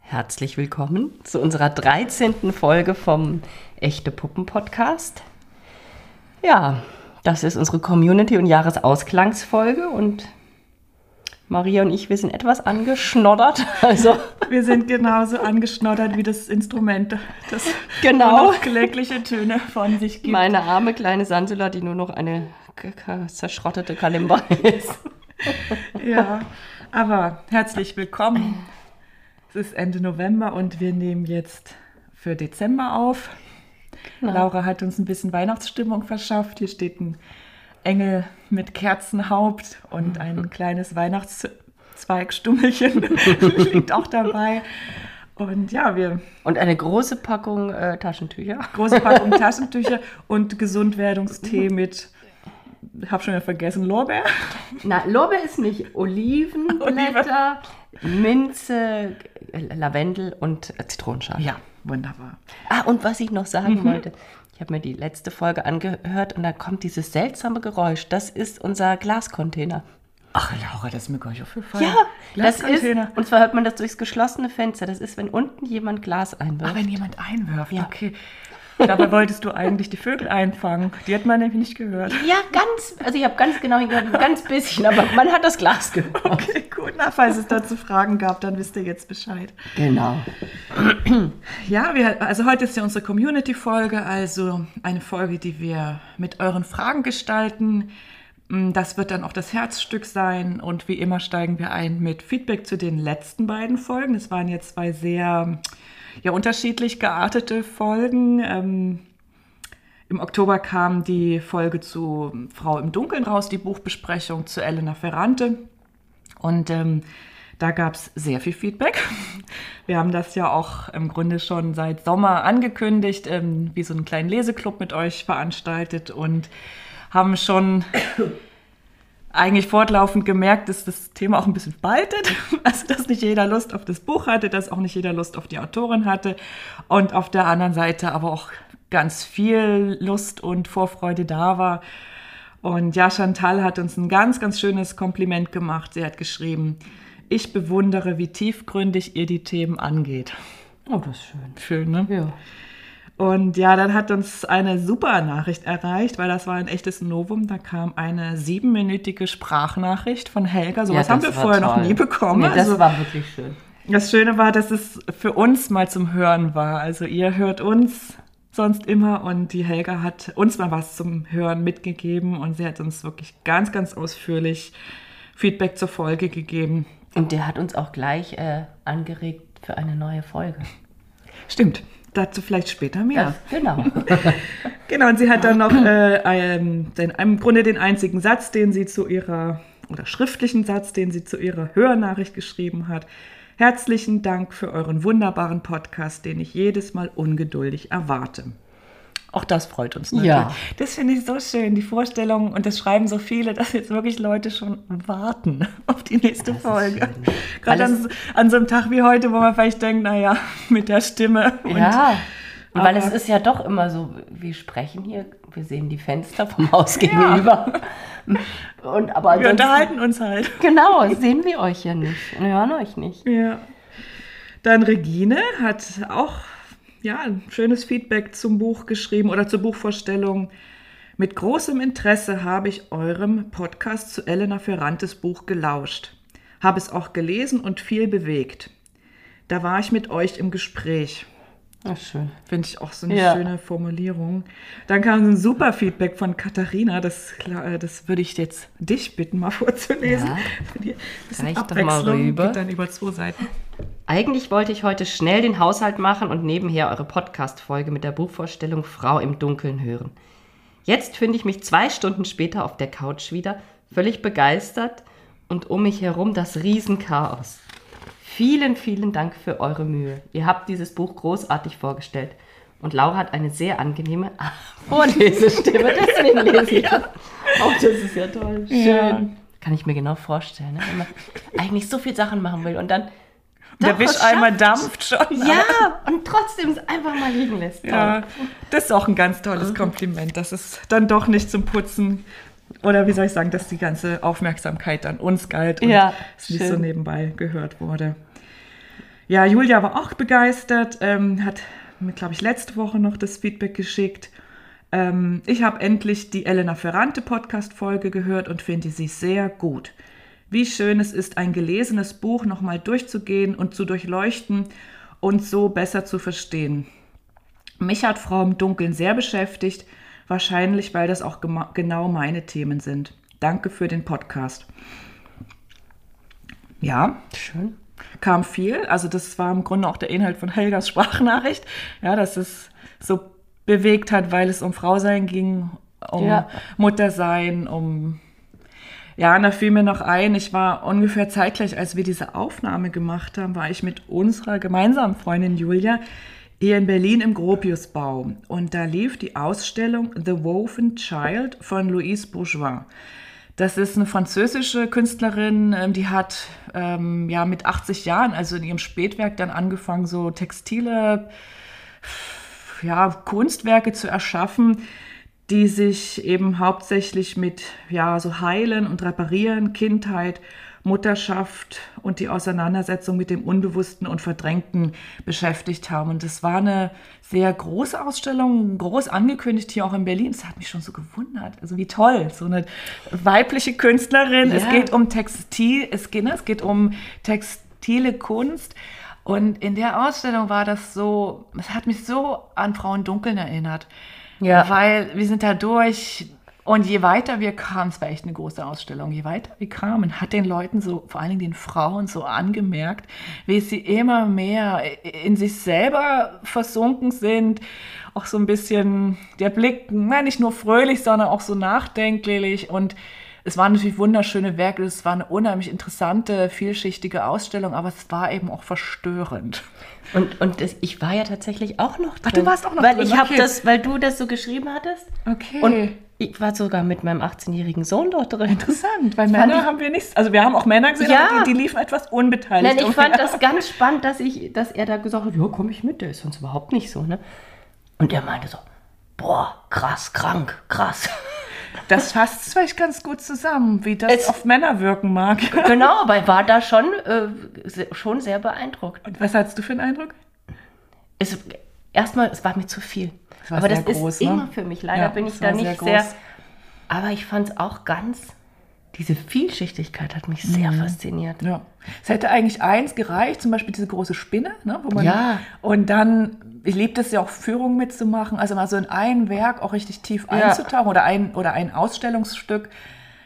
Herzlich willkommen zu unserer 13. Folge vom Echte Puppen Podcast. Ja, das ist unsere Community- und Jahresausklangsfolge und Maria und ich, wir sind etwas angeschnoddert. Also wir sind genauso angeschnoddert wie das Instrument, das genau. klägliche Töne von sich gibt. Meine arme kleine Sansula, die nur noch eine zerschrottete Kalimba ist. ja, aber herzlich willkommen. Es ist Ende November und wir nehmen jetzt für Dezember auf. Genau. Laura hat uns ein bisschen Weihnachtsstimmung verschafft. Hier steht ein Engel mit Kerzenhaupt und ein kleines Weihnachtszweigstummelchen liegt auch dabei. Und ja, wir. Und eine große Packung äh, Taschentücher. Große Packung Taschentücher und Gesundwerdungstee mit, ich habe schon wieder vergessen, Lorbeer. Na, Lorbeer ist nicht. Olivenblätter, Minze, Lavendel und Zitronenschale. Ja, wunderbar. Ah, und was ich noch sagen mhm. wollte. Ich habe mir die letzte Folge angehört und da kommt dieses seltsame Geräusch. Das ist unser Glascontainer. Ach, Laura, das ist mir gar nicht aufgefallen. Ja, das ist, und zwar hört man das durchs geschlossene Fenster. Das ist, wenn unten jemand Glas einwirft. Ah, wenn jemand einwirft, ja. okay. Dabei wolltest du eigentlich die Vögel einfangen. Die hat man nämlich nicht gehört. Ja, ganz. Also ich habe ganz genau gehört, ganz bisschen, aber man hat das Glas gehört. Okay, gut. Na, falls es dazu Fragen gab, dann wisst ihr jetzt Bescheid. Genau. Ja, wir, also heute ist ja unsere Community-Folge, also eine Folge, die wir mit euren Fragen gestalten. Das wird dann auch das Herzstück sein und wie immer steigen wir ein mit Feedback zu den letzten beiden Folgen. Es waren jetzt zwei sehr ja unterschiedlich geartete Folgen. Ähm, Im Oktober kam die Folge zu Frau im Dunkeln raus, die Buchbesprechung zu Elena Ferrante. Und ähm, da gab es sehr viel Feedback. Wir haben das ja auch im Grunde schon seit Sommer angekündigt, ähm, wie so einen kleinen Leseklub mit euch veranstaltet und haben schon eigentlich fortlaufend gemerkt, dass das Thema auch ein bisschen spaltet. Also, dass nicht jeder Lust auf das Buch hatte, dass auch nicht jeder Lust auf die Autorin hatte. Und auf der anderen Seite aber auch ganz viel Lust und Vorfreude da war. Und ja, Chantal hat uns ein ganz, ganz schönes Kompliment gemacht. Sie hat geschrieben, ich bewundere, wie tiefgründig ihr die Themen angeht. Oh, das ist schön. Schön, ne? Ja. Und ja, dann hat uns eine super Nachricht erreicht, weil das war ein echtes Novum. Da kam eine siebenminütige Sprachnachricht von Helga. So ja, was haben wir vorher toll. noch nie bekommen. Nee, das also, war wirklich schön. Das Schöne war, dass es für uns mal zum Hören war. Also ihr hört uns sonst immer und die Helga hat uns mal was zum Hören mitgegeben und sie hat uns wirklich ganz, ganz ausführlich Feedback zur Folge gegeben. Und der hat uns auch gleich äh, angeregt für eine neue Folge. Stimmt. Dazu vielleicht später mehr. Das, genau. genau, und sie hat dann noch äh, einen, den, im Grunde den einzigen Satz, den sie zu ihrer, oder schriftlichen Satz, den sie zu ihrer Hörnachricht geschrieben hat. Herzlichen Dank für euren wunderbaren Podcast, den ich jedes Mal ungeduldig erwarte. Auch das freut uns natürlich. Ja. Das finde ich so schön, die Vorstellung, und das schreiben so viele, dass jetzt wirklich Leute schon warten auf die nächste das Folge. Gerade an, an, so einem Tag wie heute, wo man vielleicht denkt, naja, mit der Stimme. Und, ja, aber, weil es ist ja doch immer so, wir sprechen hier, wir sehen die Fenster vom Haus gegenüber. Und, aber wir unterhalten uns halt. Genau, sehen wir euch ja nicht und hören euch nicht. Ja. Dann Regine hat auch ja, ein schönes Feedback zum Buch geschrieben oder zur Buchvorstellung. Mit großem Interesse habe ich eurem Podcast zu Elena Ferrantes Buch gelauscht, habe es auch gelesen und viel bewegt. Da war ich mit euch im Gespräch. Ach, schön. Finde ich auch so eine ja. schöne Formulierung. Dann kam ein super Feedback von Katharina. Das, äh, das würde ich jetzt dich bitten, mal vorzulesen. Ja. Reich doch mal rüber. Geht dann über zwei Seiten. Eigentlich wollte ich heute schnell den Haushalt machen und nebenher eure Podcast-Folge mit der Buchvorstellung Frau im Dunkeln hören. Jetzt finde ich mich zwei Stunden später auf der Couch wieder, völlig begeistert und um mich herum das Riesenchaos. Vielen, vielen Dank für eure Mühe. Ihr habt dieses Buch großartig vorgestellt. Und Laura hat eine sehr angenehme Vorlesestimme, deswegen lese ich das. Oh, das ist ja toll. Schön. Ja. Kann ich mir genau vorstellen, ne? wenn man eigentlich so viele Sachen machen will und dann der Wischeimer dampft schon. Ja, und trotzdem es einfach mal liegen lässt. Ja, das ist auch ein ganz tolles Kompliment, dass es dann doch nicht zum Putzen oder wie soll ich sagen, dass die ganze Aufmerksamkeit an uns galt und Ja, es nicht so schön. nebenbei gehört wurde. Ja, Julia war auch begeistert, ähm, hat mir, glaube ich, letzte Woche noch das Feedback geschickt. Ähm, ich habe endlich die Elena Ferrante Podcast-Folge gehört und finde sie sehr gut. Wie schön es ist, ein gelesenes Buch nochmal durchzugehen und zu durchleuchten und so besser zu verstehen. Mich hat Frau im Dunkeln sehr beschäftigt, wahrscheinlich weil das auch genau meine Themen sind. Danke für den Podcast. Ja, Schön. kam viel. Also das war im Grunde auch der Inhalt von Helgas Sprachnachricht. Ja, dass es so bewegt hat, weil es um Frausein ging, um Ja. Muttersein, um ja, und da fiel mir noch ein, ich war ungefähr zeitgleich, als wir diese Aufnahme gemacht haben, war ich mit unserer gemeinsamen Freundin Julia hier in Berlin im Gropiusbau. Und da lief die Ausstellung The Woven Child von Louise Bourgeois. Das ist eine französische Künstlerin, ähm, die hat ähm, ja mit 80 Jahren, also in ihrem Spätwerk, dann angefangen, so textile ja, Kunstwerke zu erschaffen, die sich eben hauptsächlich mit ja, so Heilen und Reparieren, Kindheit, Mutterschaft und die Auseinandersetzung mit dem Unbewussten und Verdrängten beschäftigt haben. Und das war eine sehr große Ausstellung, groß angekündigt hier auch in Berlin. Das hat mich schon so gewundert. Also wie toll, so eine weibliche Künstlerin. Es Ja. geht um Textil, es geht, ne, es geht um textile Kunst. Und in der Ausstellung war das so, es hat mich so an Frauen Dunkeln erinnert. Ja. Weil wir sind da durch und je weiter wir kamen, es war echt eine große Ausstellung, je weiter wir kamen, hat den Leuten so, vor allen Dingen den Frauen so angemerkt, wie sie immer mehr in sich selber versunken sind. Auch so ein bisschen der Blick, na, nicht nur fröhlich, sondern auch so nachdenklich und es waren natürlich wunderschöne Werke, es war eine unheimlich interessante, vielschichtige Ausstellung, aber es war eben auch verstörend. Und, und das, ich war ja tatsächlich auch noch drin. Ach, du warst auch noch weil drin, Ich okay. das, weil du das so geschrieben hattest. Okay. Und ich war sogar mit meinem 18-jährigen Sohn dort drin. Interessant, weil fand Männer ich- haben wir nichts. Also wir haben auch Männer gesehen, Ja. aber die, die liefen etwas unbeteiligt. Nein, ich fand umher. das ganz spannend, dass, ich, dass er da gesagt hat, ja, komm ich mit, der ist sonst überhaupt nicht so. Ne? Und er meinte so, boah, krass, krank, krass. Das fasst vielleicht ganz gut zusammen, wie das Es- auf Männer wirken mag. genau, aber er war da schon, äh, schon sehr beeindruckt. Und was hattest du für einen Eindruck? Es, erstmal, es war mir zu viel. war aber das groß, ist ne? immer für mich. Leider Ja, bin ich es da nicht sehr sehr. groß. aber ich fand es auch ganz, diese Vielschichtigkeit hat mich sehr fasziniert. Ja. Es hätte eigentlich eins gereicht, zum Beispiel diese große Spinne, ne, wo man Ja. und dann, ich liebe es ja auch, Führungen mitzumachen, also mal so in ein Werk auch richtig tief Ja. einzutauchen oder ein, oder ein Ausstellungsstück.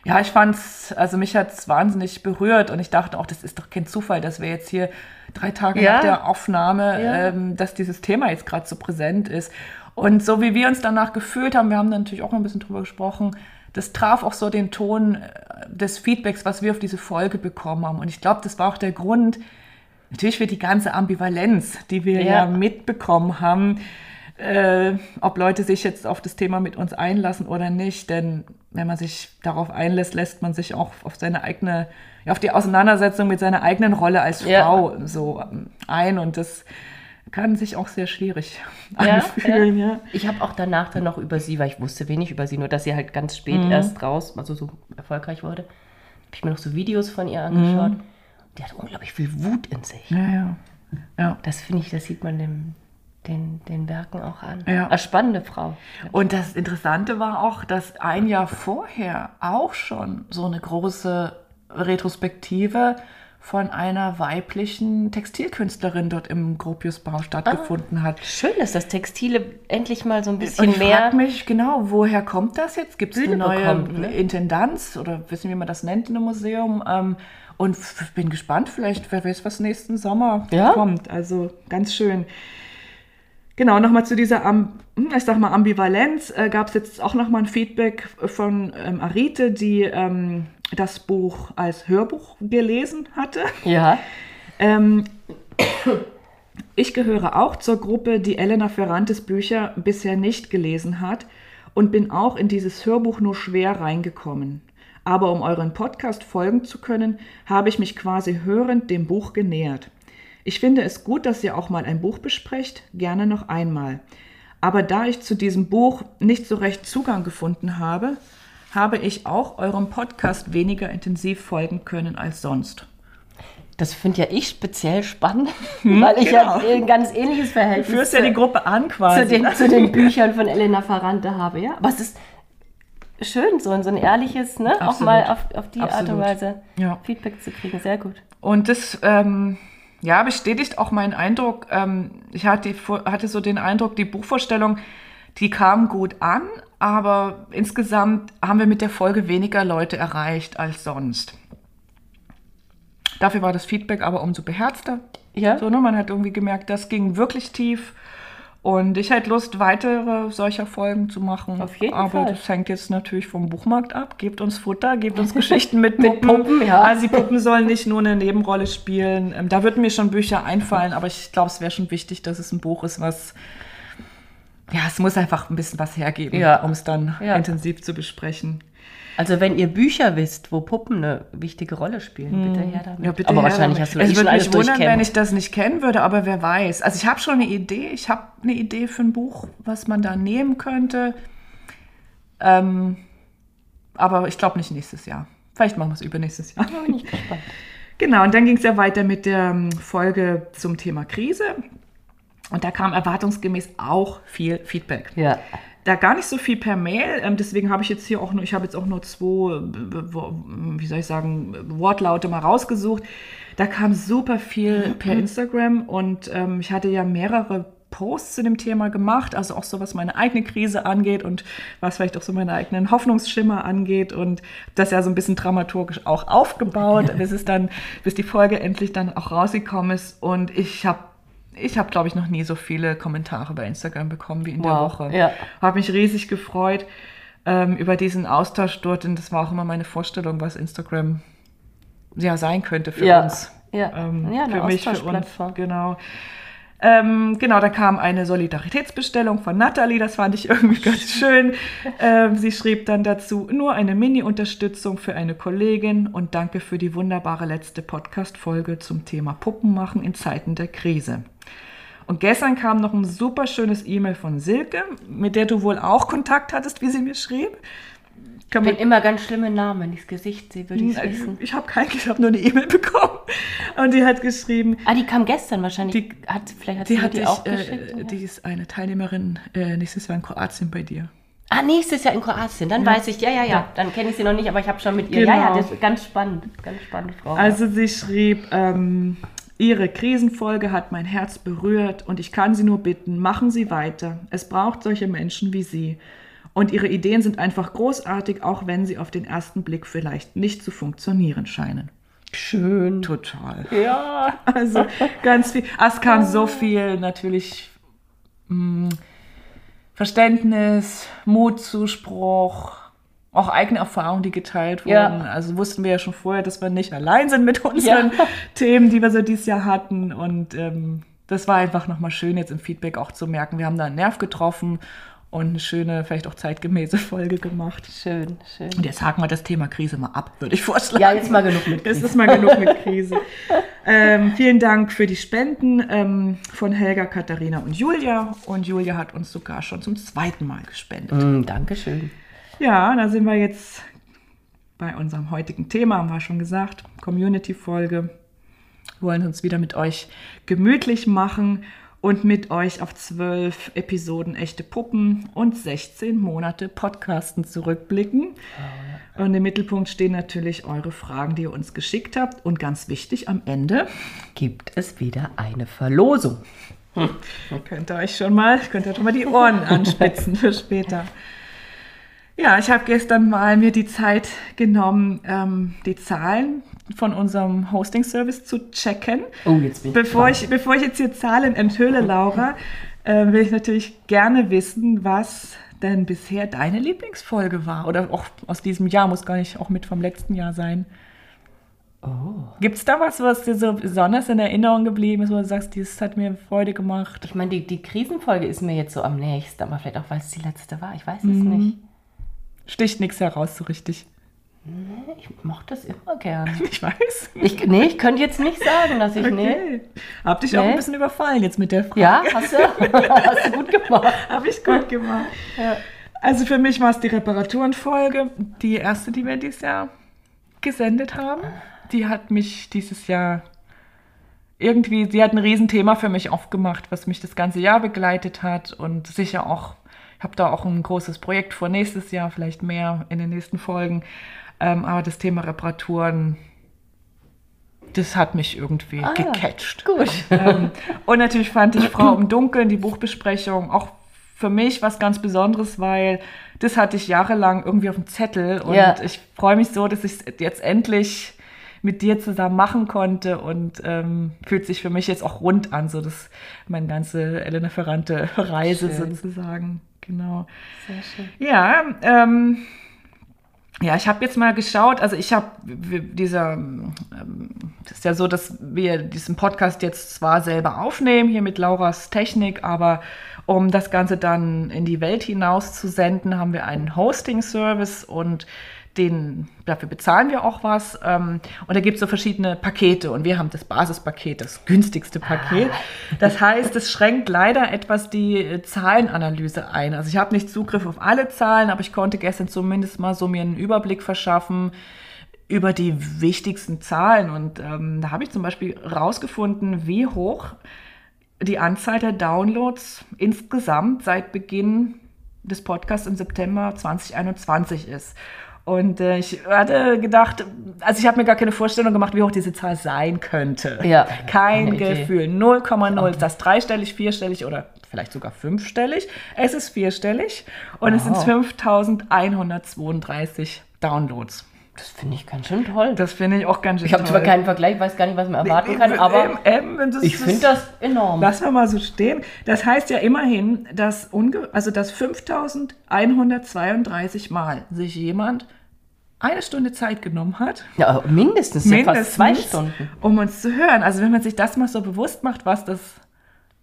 Ja, ich fand's, also mich hat's wahnsinnig berührt und ich dachte auch, das ist doch kein Zufall, dass wir jetzt hier drei Tage Ja. nach der Aufnahme, Ja. ähm, dass dieses Thema jetzt gerade so präsent ist. Und so wie wir uns danach gefühlt haben, wir haben natürlich auch noch ein bisschen drüber gesprochen, das traf auch so den Ton äh, des Feedbacks, was wir auf diese Folge bekommen haben. Und ich glaube, das war auch der Grund, natürlich für die ganze Ambivalenz, die wir ja, Ja. mitbekommen haben, äh, ob Leute sich jetzt auf das Thema mit uns einlassen oder nicht. Denn wenn man sich darauf einlässt, lässt man sich auch auf seine eigene, ja, auf die Auseinandersetzung mit seiner eigenen Rolle als Ja. Frau so ähm, ein. Und das kann sich auch sehr schwierig Ja, anfühlen. Ja. Ich habe auch danach dann noch über sie, weil ich wusste wenig über sie, nur dass sie halt ganz spät Mhm. erst raus, also so erfolgreich wurde, habe ich mir noch so Videos von ihr angeschaut. Mhm. Die hat unglaublich viel Wut in sich. Ja, ja. ja. Das finde ich, das sieht man dem, den, den Werken auch an. Ja. Eine spannende Frau. Und das Interessante war auch, dass ein Jahr vorher auch schon so eine große Retrospektive von einer weiblichen Textilkünstlerin dort im Gropiusbau stattgefunden hat. Schön, dass das Textile endlich mal so ein bisschen ich mehr. frage mich genau, woher kommt das jetzt? Gibt es eine neue bekommt, ne? Intendanz oder wissen, wie man das nennt in einem Museum? Ähm, und bin gespannt, vielleicht, wer weiß, was nächsten Sommer Ja. kommt. Also ganz schön. Genau, nochmal zu dieser, hm, ich sag mal, Ambivalenz. Äh, Gab es jetzt auch nochmal ein Feedback von ähm, Arite, die ähm, das Buch als Hörbuch gelesen hatte. Ja. Ähm, ich gehöre auch zur Gruppe, die Elena Ferrantes Bücher bisher nicht gelesen hat und bin auch in dieses Hörbuch nur schwer reingekommen. Aber um euren Podcast folgen zu können, habe ich mich quasi hörend dem Buch genähert. Ich finde es gut, dass ihr auch mal ein Buch besprecht, gerne noch einmal. Aber da ich zu diesem Buch nicht so recht Zugang gefunden habe, habe ich auch eurem Podcast weniger intensiv folgen können als sonst. Das finde ja ich speziell spannend, weil ich genau. ja ein ganz ähnliches Du Verhältnis führst ja die Gruppe an zu, quasi. den, zu den Büchern von Elena Ferrante habe. Ja, aber es ist schön, so ein, so ein ehrliches, ne? auch Absolut. mal auf, auf die Art und Absolut. Weise Ja. Feedback zu kriegen. Sehr gut. Und das ähm, ja, bestätigt auch meinen Eindruck. Ähm, ich hatte, hatte so den Eindruck, die Buchvorstellung, die kam gut an, aber insgesamt haben wir mit der Folge weniger Leute erreicht als sonst. Dafür war das Feedback aber umso beherzter. Ja. So, ne? Man hat irgendwie gemerkt, das ging wirklich tief. Und ich hätte Lust, weitere solcher Folgen zu machen. Auf jeden Aber Fall. das hängt jetzt natürlich vom Buchmarkt ab. Gebt uns Futter, gebt uns Geschichten mit Mit Puppen. Puppen, ja. Also die Puppen sollen nicht nur eine Nebenrolle spielen. Ähm, da würden mir schon Bücher einfallen, aber ich glaube, es wäre schon wichtig, dass es ein Buch ist, was ja, es muss einfach ein bisschen was hergeben, Ja. um es dann Ja. intensiv zu besprechen. Also wenn ihr Bücher wisst, wo Puppen eine wichtige Rolle spielen, bitte her damit. Hm. Ja, bitte aber her wahrscheinlich damit. hast du Es eh würde mich wundern, wenn ich das nicht kennen würde, aber wer weiß. Also ich habe schon eine Idee. Ich habe eine Idee für ein Buch, was man da nehmen könnte. Ähm, aber ich glaube nicht nächstes Jahr. Vielleicht machen wir es übernächstes Jahr. bin ich gespannt. Genau, und dann ging es ja weiter mit der ähm, Folge zum Thema Krise. Und da kam erwartungsgemäß auch viel Feedback. Ja. Da gar nicht so viel per Mail, ähm, deswegen habe ich jetzt hier auch nur, ich habe jetzt auch nur zwei, wie soll ich sagen, Wortlaute mal rausgesucht. Da kam super viel per Instagram und ähm, ich hatte ja mehrere Posts zu dem Thema gemacht, also auch so was meine eigene Krise angeht und was vielleicht auch so meine eigenen Hoffnungsschimmer angeht und das ja so ein bisschen dramaturgisch auch aufgebaut, bis es dann, bis die Folge endlich dann auch rausgekommen ist. Und ich habe ich habe, glaube ich, noch nie so viele Kommentare bei Instagram bekommen wie in der Wow, Woche. ja. Habe mich riesig gefreut ähm, über diesen Austausch dort. Und das war auch immer meine Vorstellung, was Instagram ja sein könnte für Ja, uns. ja. Ähm, Ja, eine für mich, für uns. Genau. Ähm, genau, da kam eine Solidaritätsbestellung von Natalie, das fand ich irgendwie ganz schön. Ähm, sie schrieb dann dazu, nur eine Mini-Unterstützung für eine Kollegin und danke für die wunderbare letzte Podcast-Folge zum Thema Puppenmachen in Zeiten der Krise. Und gestern kam noch ein super schönes E-Mail von Silke, mit der du wohl auch Kontakt hattest, wie sie mir schrieb. Kann Ich man, immer ganz schlimme Namen, ich das Gesicht sehe, würde ich wissen. ich habe kein, ich habe nur eine E-Mail bekommen. Und die hat geschrieben, Ah, die kam gestern wahrscheinlich. Die- hat, vielleicht hat die sie hat die dich, auch geschickt. äh, die ist eine Teilnehmerin äh, nächstes Jahr in Kroatien bei dir. Ah, nächstes Jahr in Kroatien. Dann weiß ich, ja, ja, ja. Ja. Dann kenne ich sie noch nicht, aber ich habe schon mit ihr. Ja, ja, Genau. das ist ganz spannend. Ganz spannende Frau. Also sie schrieb, ähm, Ihre Krisenfolge hat mein Herz berührt und ich kann Sie nur bitten, machen Sie weiter. Es braucht solche Menschen wie Sie. Und Ihre Ideen sind einfach großartig, auch wenn sie auf den ersten Blick vielleicht nicht zu funktionieren scheinen. schön. Total. Ja. Also ganz viel. Es kam so viel natürlich mh, Verständnis, Mutzuspruch, auch eigene Erfahrungen, die geteilt wurden. Ja. Also wussten wir ja schon vorher, dass wir nicht allein sind mit unseren Ja. Themen, die wir so dieses Jahr hatten. Und ähm, das war einfach nochmal schön, jetzt im Feedback auch zu merken, wir haben da einen Nerv getroffen und eine schöne, vielleicht auch zeitgemäße Folge gemacht. Schön, schön. Und jetzt haken wir das Thema Krise mal ab, würde ich vorschlagen. Ja, jetzt mal genug mit Es Krise. ist mal genug mit Krise. ähm, vielen Dank für die Spenden ähm, von Helga, Katharina und Julia. Und Julia hat uns sogar schon zum zweiten Mal gespendet. Mm, Dankeschön. Ja, da sind wir jetzt bei unserem heutigen Thema, haben wir schon gesagt, Community-Folge. Wir wollen uns wieder mit euch gemütlich machen und mit euch auf zwölf Episoden echte Puppen und 16 Monate Podcasten zurückblicken. Und im Mittelpunkt stehen natürlich eure Fragen, die ihr uns geschickt habt. Und ganz wichtig, am Ende Gibt es wieder eine Verlosung. könnt ihr euch schon mal, könnt ihr schon mal die Ohren anspitzen für später. Ja, ich habe gestern mal mir die Zeit genommen, ähm, die Zahlen von unserem Hosting-Service zu checken. Oh, jetzt bin ich Bevor ich, bevor ich jetzt hier Zahlen enthülle, Laura, äh, will ich natürlich gerne wissen, was denn bisher deine Lieblingsfolge war. Oder auch aus diesem Jahr, muss gar nicht auch mit vom letzten Jahr sein. Oh. Gibt es da was, was dir so besonders in Erinnerung geblieben ist, wo du sagst, das hat mir Freude gemacht? Ich meine, die, die Krisenfolge ist mir jetzt so am nächsten, aber vielleicht auch, weil es die letzte war. Ich weiß es Mhm. nicht. Sticht nichts heraus so richtig. Ich mochte das immer gern. Ich weiß. Ich, nee, ich könnte jetzt nicht sagen, dass ich, nee. Okay. Hab dich auch Nee. ein bisschen überfallen jetzt mit der Frage. Ja, hast du, hast du gut gemacht. Habe ich gut gemacht. Ja. Also für mich war es die Reparaturenfolge, die erste, die wir dieses Jahr gesendet haben. Die hat mich dieses Jahr irgendwie, sie hat ein Riesenthema für mich aufgemacht, was mich das ganze Jahr begleitet hat und sicher auch, habe da auch ein großes Projekt vor nächstes Jahr, vielleicht mehr in den nächsten Folgen. Ähm, aber das Thema Reparaturen, das hat mich irgendwie Ah, gecatcht. Gut. Ähm, und natürlich fand ich Frau im Dunkeln, die Buchbesprechung, auch für mich was ganz Besonderes, weil das hatte ich jahrelang irgendwie auf dem Zettel. Und Ja. ich freue mich so, dass ich es jetzt endlich mit dir zusammen machen konnte und ähm, fühlt sich für mich jetzt auch rund an, so dass meine ganze Elena Ferrante Reise Schön. sozusagen. Genau. Sehr schön. Ja, ähm, ja, ich habe jetzt mal geschaut, also ich habe dieser, ähm, das ist ja so, dass wir diesen Podcast jetzt zwar selber aufnehmen, hier mit Lauras Technik, aber um das Ganze dann in die Welt hinaus zu senden, haben wir einen Hosting-Service und den, dafür bezahlen wir auch was. Ähm, und da gibt es so verschiedene Pakete und wir haben das Basispaket, das günstigste Paket. Das heißt, es schränkt leider etwas die äh, Zahlenanalyse ein. Also ich habe nicht Zugriff auf alle Zahlen, aber ich konnte gestern zumindest mal so mir einen Überblick verschaffen über die wichtigsten Zahlen. Und ähm, da habe ich zum Beispiel rausgefunden, wie hoch die Anzahl der Downloads insgesamt seit Beginn des Podcasts im September 2021 ist. Und äh, ich hatte gedacht, also ich habe mir gar keine Vorstellung gemacht, wie hoch diese Zahl sein könnte. Ja, Kein. Gefühl. 0,0. Ist das dreistellig, vierstellig oder vielleicht sogar fünfstellig? Es ist vierstellig und es sind Wow. 5132 Downloads. Das finde ich ganz schön toll. Das finde ich auch ganz schön ich habe zwar toll. keinen Vergleich, weiß gar nicht, was man erwarten kann, Ähm, aber ähm, das- ich finde das enorm. Lassen wir mal so stehen. Das heißt ja immerhin, dass, unge also dass 5132 Mal sich jemand eine Stunde Zeit genommen hat, Ja, mindestens, ja fast zwei Stunden. um uns zu hören. Also wenn man sich das mal so bewusst macht, was das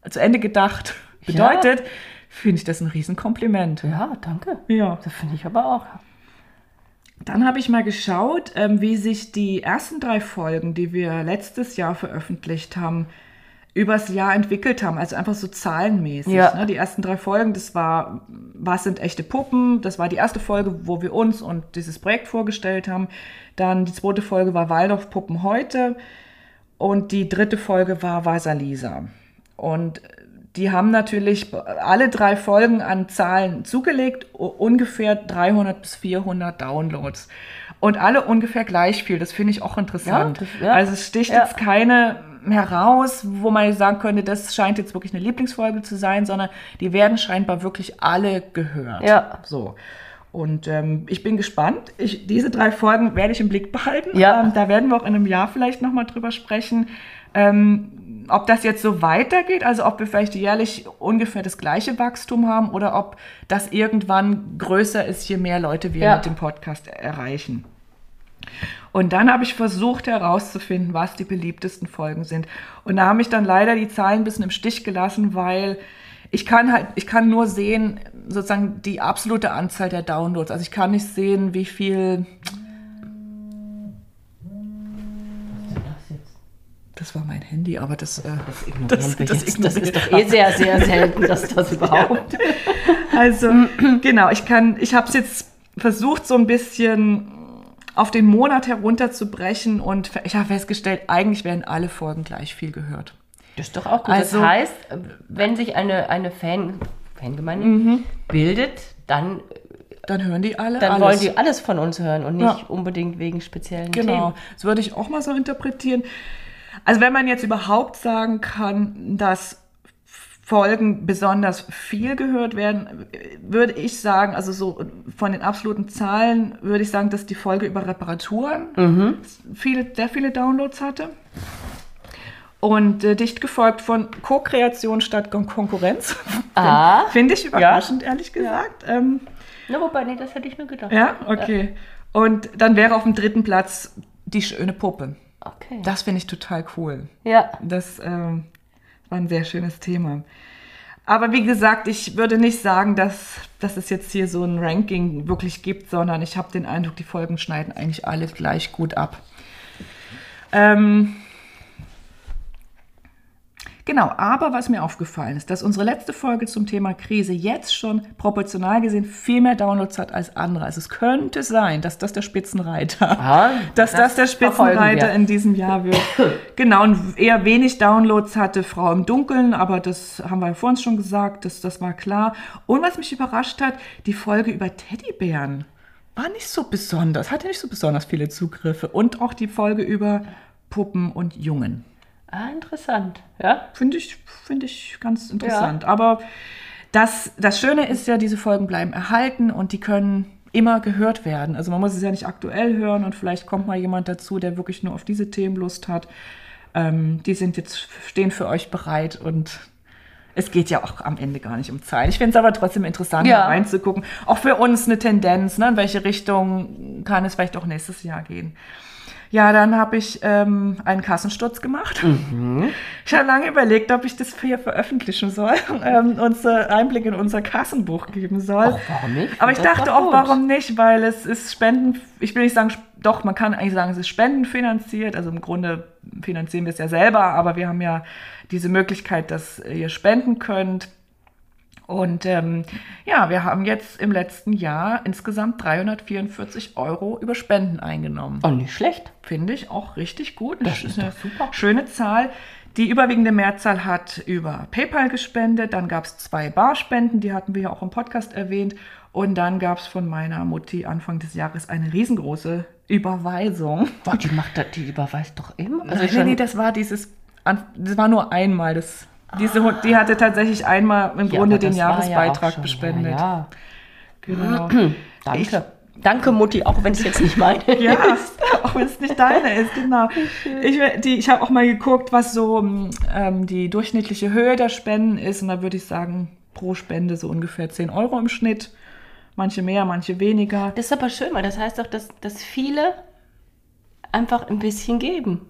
zu Ende gedacht bedeutet, finde ich das ein Riesenkompliment. Ja, danke. Ja. Das finde ich aber auch. Dann habe ich mal geschaut, ähm, wie sich die ersten drei Folgen, die wir letztes Jahr veröffentlicht haben, übers Jahr entwickelt haben. Also einfach so zahlenmäßig. Ja. Ne? Die ersten drei Folgen, das war Was sind echte Puppen? Das war die erste Folge, wo wir uns und dieses Projekt vorgestellt haben. Dann die zweite Folge war Waldorf-Puppen heute. Und die dritte Folge war Vasalisa. Und die haben natürlich alle drei Folgen an Zahlen zugelegt, ungefähr 300 bis 400 Downloads. Und alle ungefähr gleich viel. Das finde ich auch interessant. Ja, das- ja. Also es sticht Ja. jetzt keine heraus, wo man sagen könnte, das scheint jetzt wirklich eine Lieblingsfolge zu sein, sondern die werden scheinbar wirklich alle gehört. Ja. So. Und ähm, ich bin gespannt. Ich, diese drei Folgen werde ich im Blick behalten. Ja. Ähm, da werden wir auch in einem Jahr vielleicht nochmal drüber sprechen. Ähm, ob das jetzt so weitergeht, also ob wir vielleicht jährlich ungefähr das gleiche Wachstum haben oder ob das irgendwann größer ist, je mehr Leute wir Ja. mit dem Podcast erreichen. Und dann habe ich versucht herauszufinden, was die beliebtesten Folgen sind. Und da haben mich dann leider die Zahlen ein bisschen im Stich gelassen, weil ich kann halt, ich kann nur sehen, sozusagen die absolute Anzahl der Downloads. Also ich kann nicht sehen, wie viel. Das war mein Handy, aber das. Äh, Das Das- das. Das ist doch eh sehr, sehr selten, dass das überhaupt. Also, genau, ich kann, ich habe es jetzt versucht, so ein bisschen auf den Monat herunterzubrechen und ich habe festgestellt, eigentlich werden alle Folgen gleich viel gehört. Das ist doch auch gut. Also- das heißt, wenn sich eine, eine Fan, Fangemeinde Mhm. bildet, dann, Dann hören die alle dann alles. wollen die alles von uns hören und nicht Ja. unbedingt wegen speziellen Genau, Themen. das würde ich auch mal so interpretieren. Also wenn man jetzt überhaupt sagen kann, dass Folgen besonders viel gehört werden, würde ich sagen, also so von den absoluten Zahlen würde ich sagen, dass die Folge über Reparaturen Mhm. viele, sehr viele Downloads hatte. Und äh, dicht gefolgt von Co-Kreation statt Kon Konkurrenz. Ah. Finde ich überraschend, ehrlich gesagt. Ähm, Na, wobei, nee, das hätte ich mir gedacht. ja, okay. Und dann wäre auf dem dritten Platz die schöne Puppe. Okay. Das finde ich total cool. ja. Das ähm, war ein sehr schönes Thema. Aber wie gesagt, ich würde nicht sagen, dass, dass es jetzt hier so ein Ranking wirklich gibt, sondern ich habe den Eindruck, die Folgen schneiden eigentlich alle gleich gut ab. Ähm, Genau, aber was mir aufgefallen ist, dass unsere letzte Folge zum Thema Krise jetzt schon proportional gesehen viel mehr Downloads hat als andere. Also es könnte sein, dass das der Spitzenreiter, Aha, dass das, das der Spitzenreiter in diesem Jahr wird. genau, und eher wenig Downloads hatte Frau im Dunkeln, aber das haben wir ja vorhin schon gesagt, das, das war klar. Und was mich überrascht hat, die Folge über Teddybären war nicht so besonders, hatte nicht so besonders viele Zugriffe. Und auch die Folge über Puppen und Jungen. Ah, interessant. Ja. Finde ich, finde ich ganz interessant. Aber das, das Schöne ist ja, diese Folgen bleiben erhalten und die können immer gehört werden. Also man muss es ja nicht aktuell hören und vielleicht kommt mal jemand dazu, der wirklich nur auf diese Themen Lust hat. Ähm, die sind jetzt, stehen für euch bereit und es geht ja auch am Ende gar nicht um Zeit. Ich finde es aber trotzdem interessant, Ja. reinzugucken. Auch für uns eine Tendenz, ne? in welche Richtung kann es vielleicht auch nächstes Jahr gehen. Ja, dann habe ich ähm, einen Kassensturz gemacht. Ich habe lange überlegt, ob ich das hier veröffentlichen soll, ähm, unser Einblick in unser Kassenbuch geben soll. Ach, warum nicht? Aber ich Das dachte auch, warum nicht, weil es ist Spenden, ich will nicht sagen, doch, man kann eigentlich sagen, es ist spendenfinanziert. Also im Grunde finanzieren wir es ja selber, aber wir haben ja diese Möglichkeit, dass ihr spenden könnt. Und ähm, ja, wir haben jetzt im letzten Jahr insgesamt 344 Euro über Spenden eingenommen. Oh, nicht schlecht. Finde ich auch richtig gut. Das ist doch super. Schöne Zahl. Die überwiegende Mehrzahl hat über PayPal gespendet. Dann gab es zwei Barspenden, die hatten wir ja auch im Podcast erwähnt. Und dann gab es von meiner Mutti Anfang des Jahres eine riesengroße Überweisung. Boah, die macht das, die überweist doch immer. Also nee, nee, das war dieses, das war nur einmal. Das, diese, Hund- die hatte tatsächlich einmal im Ja, Grunde den ja Jahresbeitrag schon- bespendet. Ja, Genau. ja. Danke. Danke, Mutti, auch wenn es jetzt nicht meine Ja, ist. auch wenn es nicht deine ist, genau. Ich, die- ich habe auch mal geguckt, was so ähm, die durchschnittliche Höhe der Spenden ist. Und da würde ich sagen, pro Spende so ungefähr 10 Euro im Schnitt. Manche mehr, manche weniger. Das ist aber schön, weil das heißt doch, dass, dass viele einfach ein bisschen geben.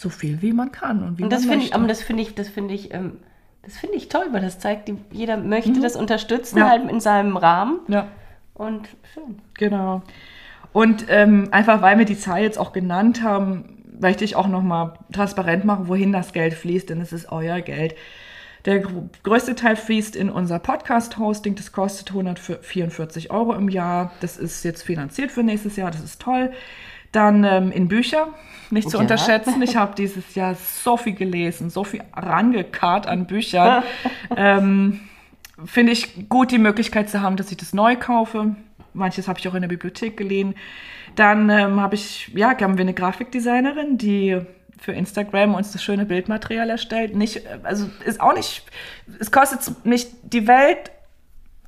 So viel wie man kann und wie Und das man finde ich, möchte. aber das finde ich, das finde ich, ähm, das finde ich toll, weil das zeigt, jeder möchte das unterstützen, Mhm. Ja. halt in seinem Rahmen. ja. Und schön. Genau. Und ähm, einfach, weil wir die Zahl jetzt auch genannt haben, möchte ich auch nochmal transparent machen, wohin das Geld fließt, denn es ist euer Geld. Der gr- größte Teil fließt in unser Podcast-Hosting. Das kostet 144 Euro im Jahr. Das ist jetzt finanziert für nächstes Jahr. Das ist toll. Dann ähm, in Bücher, nicht zu Ja. unterschätzen. Ich habe dieses Jahr so viel gelesen, so viel rangekarrt an Büchern. ähm, Finde ich gut, die Möglichkeit zu haben, dass ich das neu kaufe. Manches habe ich auch in der Bibliothek geliehen. Dann ähm, habe ich, ja, haben wir eine Grafikdesignerin, die für Instagram uns das schöne Bildmaterial erstellt. Nicht, also ist auch nicht, es kostet nicht die Welt,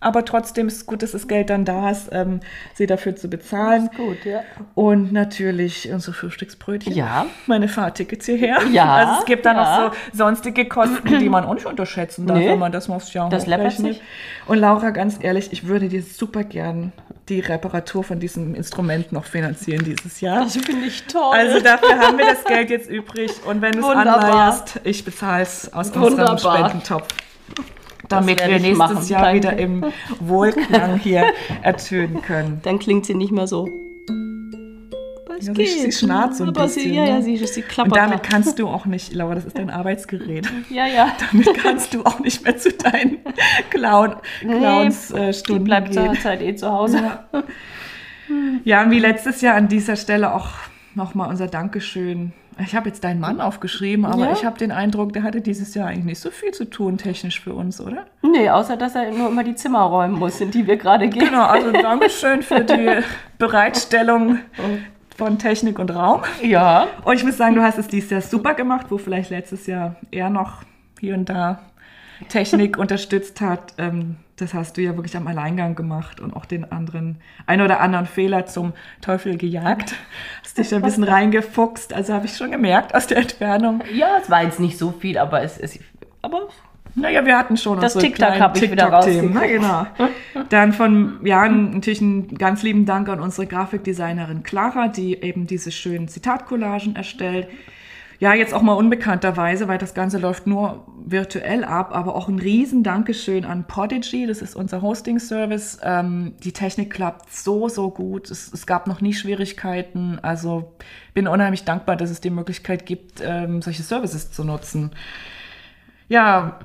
aber trotzdem ist es gut, dass das Geld dann da ist, ähm, sie dafür zu bezahlen. Gut, ja. Und natürlich unsere Frühstücksbrötchen. Ja. Meine Fahrtickets hierher. Ja, Also es gibt dann ja. noch so sonstige Kosten, die man auch nicht unterschätzen darf, Nee. wenn man das mal aufs Jahr Das läppert sich. Und Laura, ganz ehrlich, ich würde dir super gern die Reparatur von diesem Instrument noch finanzieren dieses Jahr. Das finde ich toll. Also dafür haben wir das Geld jetzt übrig. Und wenn du es anleierst, ich bezahle es aus unserem Wunderbar. Spendentopf. Damit wir nächstes machen. Jahr Danke. wieder im Wohlklang hier ertönen können. Dann klingt sie nicht mehr so. Es Ja, sie- sie schnarrt so ein aber bisschen, Sie, ja, ja, ne? sie, sie Und klappert damit da. kannst du auch nicht, Laura, das ist dein Arbeitsgerät. Ja, ja. Damit kannst du auch nicht mehr zu deinen Clown, Clowns äh, Die Stunden bleibt zur gehen. Zeit eh zu Hause. Ja. ja, und wie letztes Jahr an dieser Stelle auch nochmal unser Dankeschön. Ich habe jetzt deinen Mann aufgeschrieben, aber Ja. ich habe den Eindruck, der hatte dieses Jahr eigentlich nicht so viel zu tun, technisch für uns, oder? Nee, außer dass er nur immer die Zimmer räumen muss, in die wir gerade gehen. Genau, also Dankeschön für die Bereitstellung von Technik und Raum. Ja. Und ich muss sagen, du hast es dieses Jahr super gemacht, wo vielleicht letztes Jahr eher noch hier und da Technik unterstützt hat. Ähm, das hast du ja wirklich am Alleingang gemacht und auch den anderen, ein oder anderen Fehler zum Teufel gejagt. Hast dich ein bisschen reingefuchst. Also habe ich schon gemerkt aus der Entfernung. Ja, es war jetzt nicht so viel, aber es ist. Aber Naja, wir hatten schon Das TikTok kleinen hab ich wieder ne? Genau. Dann von, ja, natürlich einen ganz lieben Dank an unsere Grafikdesignerin Clara, die eben diese schönen Zitatcollagen erstellt. Ja, jetzt auch mal unbekannterweise, weil das Ganze läuft nur virtuell ab, aber auch ein riesen Dankeschön an Podigy, das ist unser Hosting-Service. Ähm, die Technik klappt so, so gut. Es, es, gab noch nie Schwierigkeiten. Also bin unheimlich dankbar, dass es die Möglichkeit gibt, ähm, solche Services zu nutzen. Ja,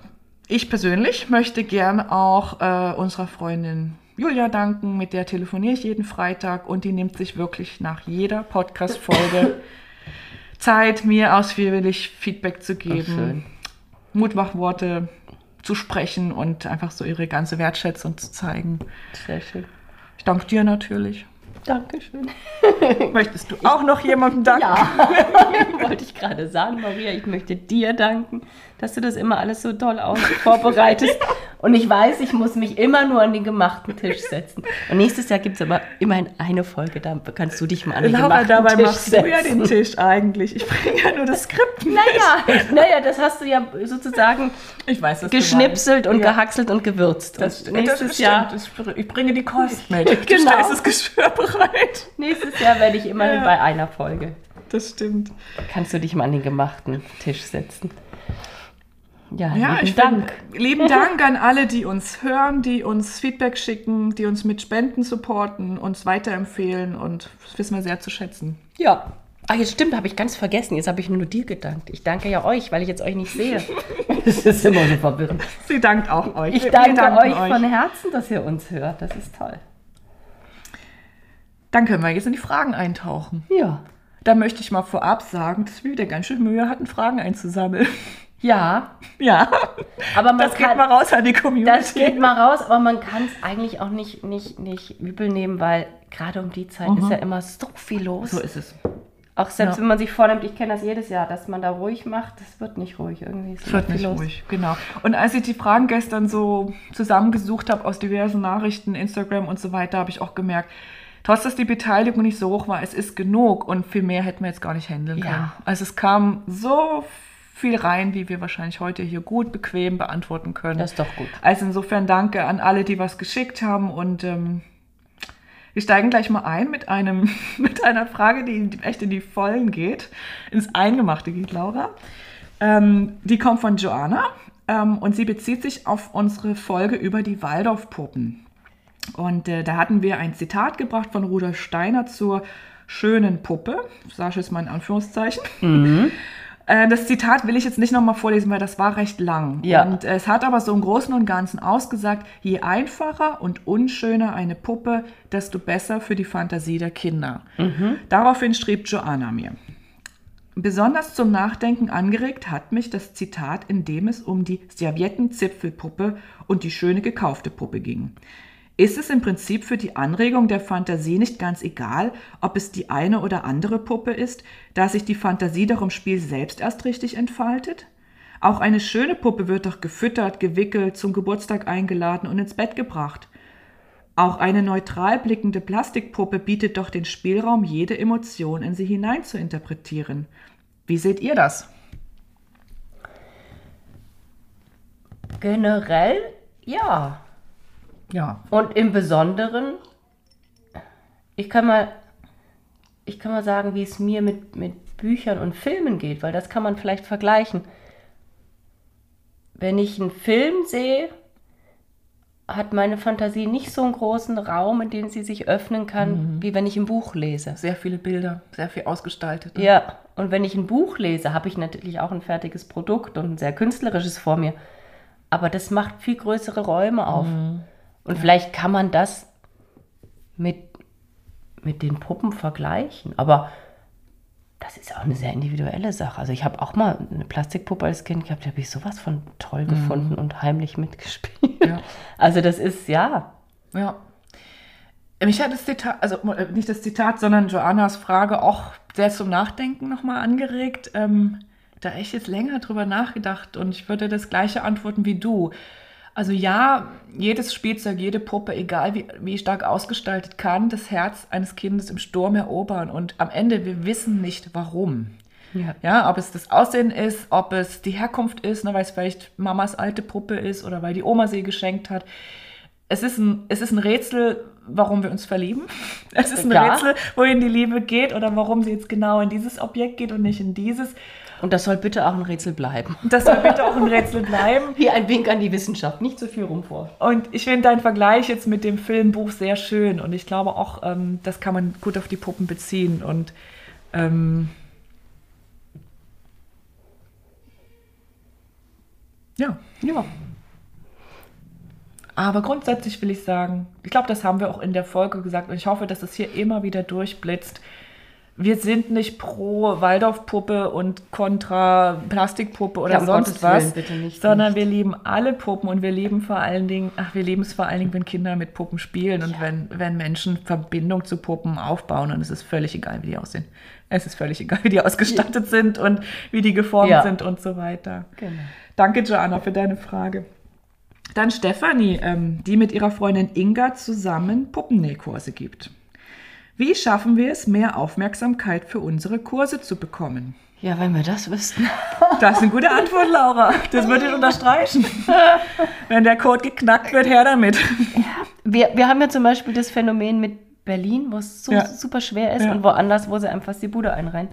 ich persönlich möchte gern auch äh, unserer Freundin Julia danken, mit der telefoniere ich jeden Freitag und die nimmt sich wirklich nach jeder Podcast-Folge Zeit, mir ausführlich Feedback zu geben, Mutmachworte zu sprechen und einfach so ihre ganze Wertschätzung zu zeigen. Sehr schön. Ich danke dir natürlich. Dankeschön. Möchtest du auch noch jemandem danken? Ja, wollte ich gerade sagen, Maria. Ich möchte dir danken, dass du das immer alles so toll aus vorbereitest. Und ich weiß, ich muss mich immer nur an den gemachten Tisch setzen. Und nächstes Jahr gibt es aber immerhin eine Folge, da kannst du dich mal an den Laura, gemachten dabei Tisch machst setzen. du ja den Tisch eigentlich. Ich bringe ja nur das Skript mit. Naja, naja, das hast du ja sozusagen Ich weiß, geschnipselt und. Ja. gehackselt und gewürzt. Das, und nächstes nächstes Jahr. Das, ich bringe die Kost mit. Genau. stellst das Geschirr bereit. nächstes Jahr werde ich immerhin Ja. bei einer Folge. Das stimmt. Kannst du dich mal an den gemachten Tisch setzen. Ja, Ja, lieben Dank. Find, lieben Dank an alle, die uns hören, die uns Feedback schicken, die uns mit Spenden supporten, uns weiterempfehlen und das wissen wir sehr zu schätzen. Ja. Ah, jetzt stimmt, habe ich ganz vergessen. Jetzt habe ich nur dir gedankt. Ich danke ja euch, weil ich jetzt euch nicht sehe. Das ist immer so verwirrend. Sie dankt auch euch. Ich danke danken euch von Herzen, dass ihr uns hört. Das ist toll. Dann können wir jetzt in die Fragen eintauchen. Ja. Da möchte ich mal vorab sagen, dass wir wieder ganz schön Mühe hatten, Fragen einzusammeln. Ja, ja, aber man das geht kann, mal raus an die Community. das geht mal raus, aber man kann es eigentlich auch nicht, nicht, nicht übel nehmen, weil gerade um die Zeit ist ja immer so viel los. so ist es. Auch selbst Ja. wenn man sich vornimmt, ich kenne das jedes Jahr, dass man da ruhig macht, das wird nicht ruhig. Irgendwie Es wird nicht los. ruhig, genau. Und als ich die Fragen gestern so zusammengesucht habe aus diversen Nachrichten, Instagram und so weiter, habe ich auch gemerkt, trotz dass die Beteiligung nicht so hoch war, es ist genug und viel mehr hätten wir jetzt gar nicht handeln Ja. können. Also es kam so viel rein, wie wir wahrscheinlich heute hier gut, bequem beantworten können. Das ist doch gut. Also insofern danke an alle, die was geschickt haben und ähm, wir steigen gleich mal ein mit einem mit einer Frage, die echt in die Vollen geht, ins Eingemachte geht, Laura. Ähm, die kommt von Joanna ähm, und sie bezieht sich auf unsere Folge über die Waldorfpuppen. Und äh, da hatten wir ein Zitat gebracht von Rudolf Steiner zur schönen Puppe. Sascha ist mal in Anführungszeichen. Äh, Das Zitat will ich jetzt nicht nochmal vorlesen, weil das war recht lang. Ja. Und äh, es hat aber so im Großen und Ganzen ausgesagt, je einfacher und unschöner eine Puppe, desto besser für die Fantasie der Kinder. Daraufhin schrieb Joanna mir. Besonders zum Nachdenken angeregt hat mich das Zitat, in dem es um die Serviettenzipfelpuppe und die schöne gekaufte Puppe ging. Ist es im Prinzip für die Anregung der Fantasie nicht ganz egal, ob es die eine oder andere Puppe ist, da sich die Fantasie doch im Spiel selbst erst richtig entfaltet? Auch eine schöne Puppe wird doch gefüttert, gewickelt, zum Geburtstag eingeladen und ins Bett gebracht. Auch eine neutral blickende Plastikpuppe bietet doch den Spielraum, jede Emotion in sie hinein zu interpretieren. Wie seht ihr das? Generell ja. Ja. Und im Besonderen, ich kann mal, ich kann mal sagen, wie es mir mit, mit Büchern und Filmen geht, weil das kann man vielleicht vergleichen. Wenn ich einen Film sehe, hat meine Fantasie nicht so einen großen Raum, in den sie sich öffnen kann, wie wenn ich ein Buch lese. Sehr viele Bilder, sehr viel ausgestaltet. Ja, und wenn ich ein Buch lese, habe ich natürlich auch ein fertiges Produkt und ein sehr künstlerisches vor mir. Aber das macht viel größere Räume auf. Und vielleicht kann man das mit, mit den Puppen vergleichen. Aber das ist auch eine sehr individuelle Sache. Also ich habe auch mal eine Plastikpuppe als Kind gehabt, die habe ich sowas von toll gefunden und heimlich mitgespielt. Ja. Also das ist, ja, Ja. Mich hat das Zitat, also äh, nicht das Zitat, sondern Joannas Frage auch sehr zum Nachdenken nochmal angeregt. Ähm, da habe ich jetzt länger drüber nachgedacht und ich würde das gleiche antworten wie du. Also ja, jedes Spielzeug, jede Puppe, egal wie, wie stark ausgestaltet, kann das Herz eines Kindes im Sturm erobern. Und am Ende, wir wissen nicht warum. Ja. Ja, ob es das Aussehen ist, ob es die Herkunft ist, ne, weil es vielleicht Mamas alte Puppe ist oder weil die Oma sie geschenkt hat. Es ist ein, es ist ein Rätsel, warum wir uns verlieben. Es ist ein Ja. Rätsel, wohin die Liebe geht oder warum sie jetzt genau in dieses Objekt geht und nicht in dieses. Und das soll bitte auch ein Rätsel bleiben. Das soll bitte auch ein Rätsel bleiben. Wie ein Wink an die Wissenschaft, nicht zu viel rumvor. Und ich finde deinen Vergleich jetzt mit dem Filmbuch sehr schön. Und ich glaube auch, ähm, das kann man gut auf die Puppen beziehen. Und ähm, ja. Ja. Aber grundsätzlich will ich sagen, ich glaube, das haben wir auch in der Folge gesagt und ich hoffe, dass es hier immer wieder durchblitzt. Wir sind nicht pro Waldorfpuppe und kontra Plastikpuppe oder Ja, sonst was, Willen, sondern nicht. wir lieben alle Puppen und wir lieben vor allen Dingen, ach, wir lieben es vor allen Dingen, wenn Kinder mit Puppen spielen und wenn, wenn Menschen Verbindung zu Puppen aufbauen und es ist völlig egal, wie die aussehen. Es ist völlig egal, wie die ausgestattet sind und wie die geformt Ja. sind und so weiter. Genau. Danke, Joanna, für deine Frage. Dann Stefanie, ähm, die mit ihrer Freundin Inga zusammen Puppennähkurse gibt. Wie schaffen wir es, mehr Aufmerksamkeit für unsere Kurse zu bekommen? Ja, wenn wir das wüssten. Das ist eine gute Antwort, Laura. Das würde ich unterstreichen. Wenn der Code geknackt wird, her damit. Wir, wir haben ja zum Beispiel das Phänomen mit Berlin, wo es so Ja. super schwer ist Ja. und woanders, wo sie einem fast die Bude einreihen.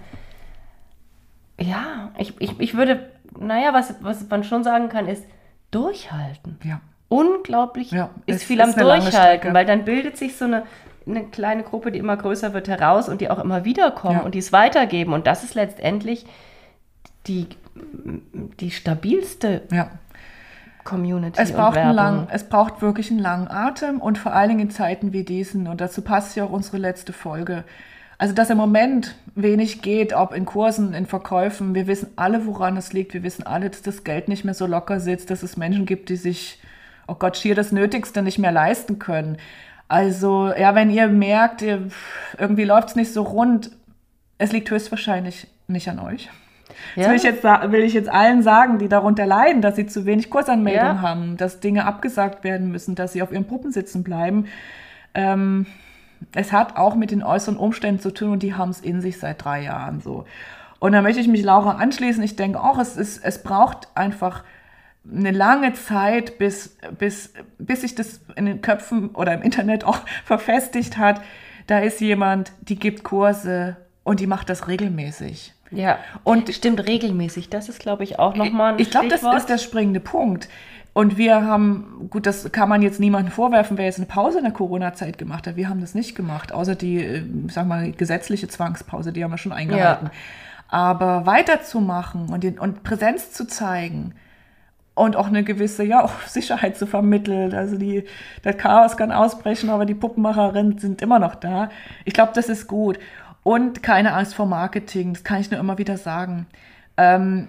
Ja, ich, ich, ich würde, naja, was, was man schon sagen kann, ist durchhalten. Ja. Unglaublich Ja, ist viel ist am Durchhalten, weil dann bildet sich so eine, eine kleine Gruppe, die immer größer wird, heraus und die auch immer wiederkommen Ja. und die es weitergeben. Und das ist letztendlich die, die stabilste Ja. Community. Es braucht, einen Werbung. lang, es braucht wirklich einen langen Atem und vor allen Dingen in Zeiten wie diesen. Und dazu passt ja auch unsere letzte Folge. Also, dass im Moment wenig geht, ob in Kursen, in Verkäufen. Wir wissen alle, woran es liegt. Wir wissen alle, dass das Geld nicht mehr so locker sitzt, dass es Menschen gibt, die sich, oh Gott, schier das Nötigste nicht mehr leisten können. Also, ja, wenn ihr merkt, ihr, irgendwie läuft es nicht so rund, es liegt höchstwahrscheinlich nicht an euch. Das Ja. will ich, jetzt, will ich jetzt allen sagen, die darunter leiden, dass sie zu wenig Kursanmeldungen Ja. haben, dass Dinge abgesagt werden müssen, dass sie auf ihren Puppen sitzen bleiben. Ähm, es hat auch mit den äußeren Umständen zu tun und die haben es in sich seit drei Jahren so. Und da möchte ich mich Laura anschließen. Ich denke auch, es, ist, es braucht einfach eine lange Zeit, bis, bis, bis sich das in den Köpfen oder im Internet auch verfestigt hat. Da ist jemand, die gibt Kurse und die macht das regelmäßig. Ja, Und- stimmt regelmäßig. Das ist, glaube ich, auch nochmal ein Ich glaube, das ist der springende Punkt. Und wir haben, gut, das kann man jetzt niemandem vorwerfen, wer jetzt eine Pause in der Corona-Zeit gemacht hat. Wir haben das nicht gemacht, außer die, äh, sag mal, gesetzliche Zwangspause, die haben wir schon eingehalten. Aber weiterzumachen und, den, und Präsenz zu zeigen und auch eine gewisse ja, auch Sicherheit zu vermitteln. Also die, das Chaos kann ausbrechen, aber die Puppenmacherinnen sind immer noch da. Ich glaube, das ist gut. Und keine Angst vor Marketing, das kann ich nur immer wieder sagen. Ähm,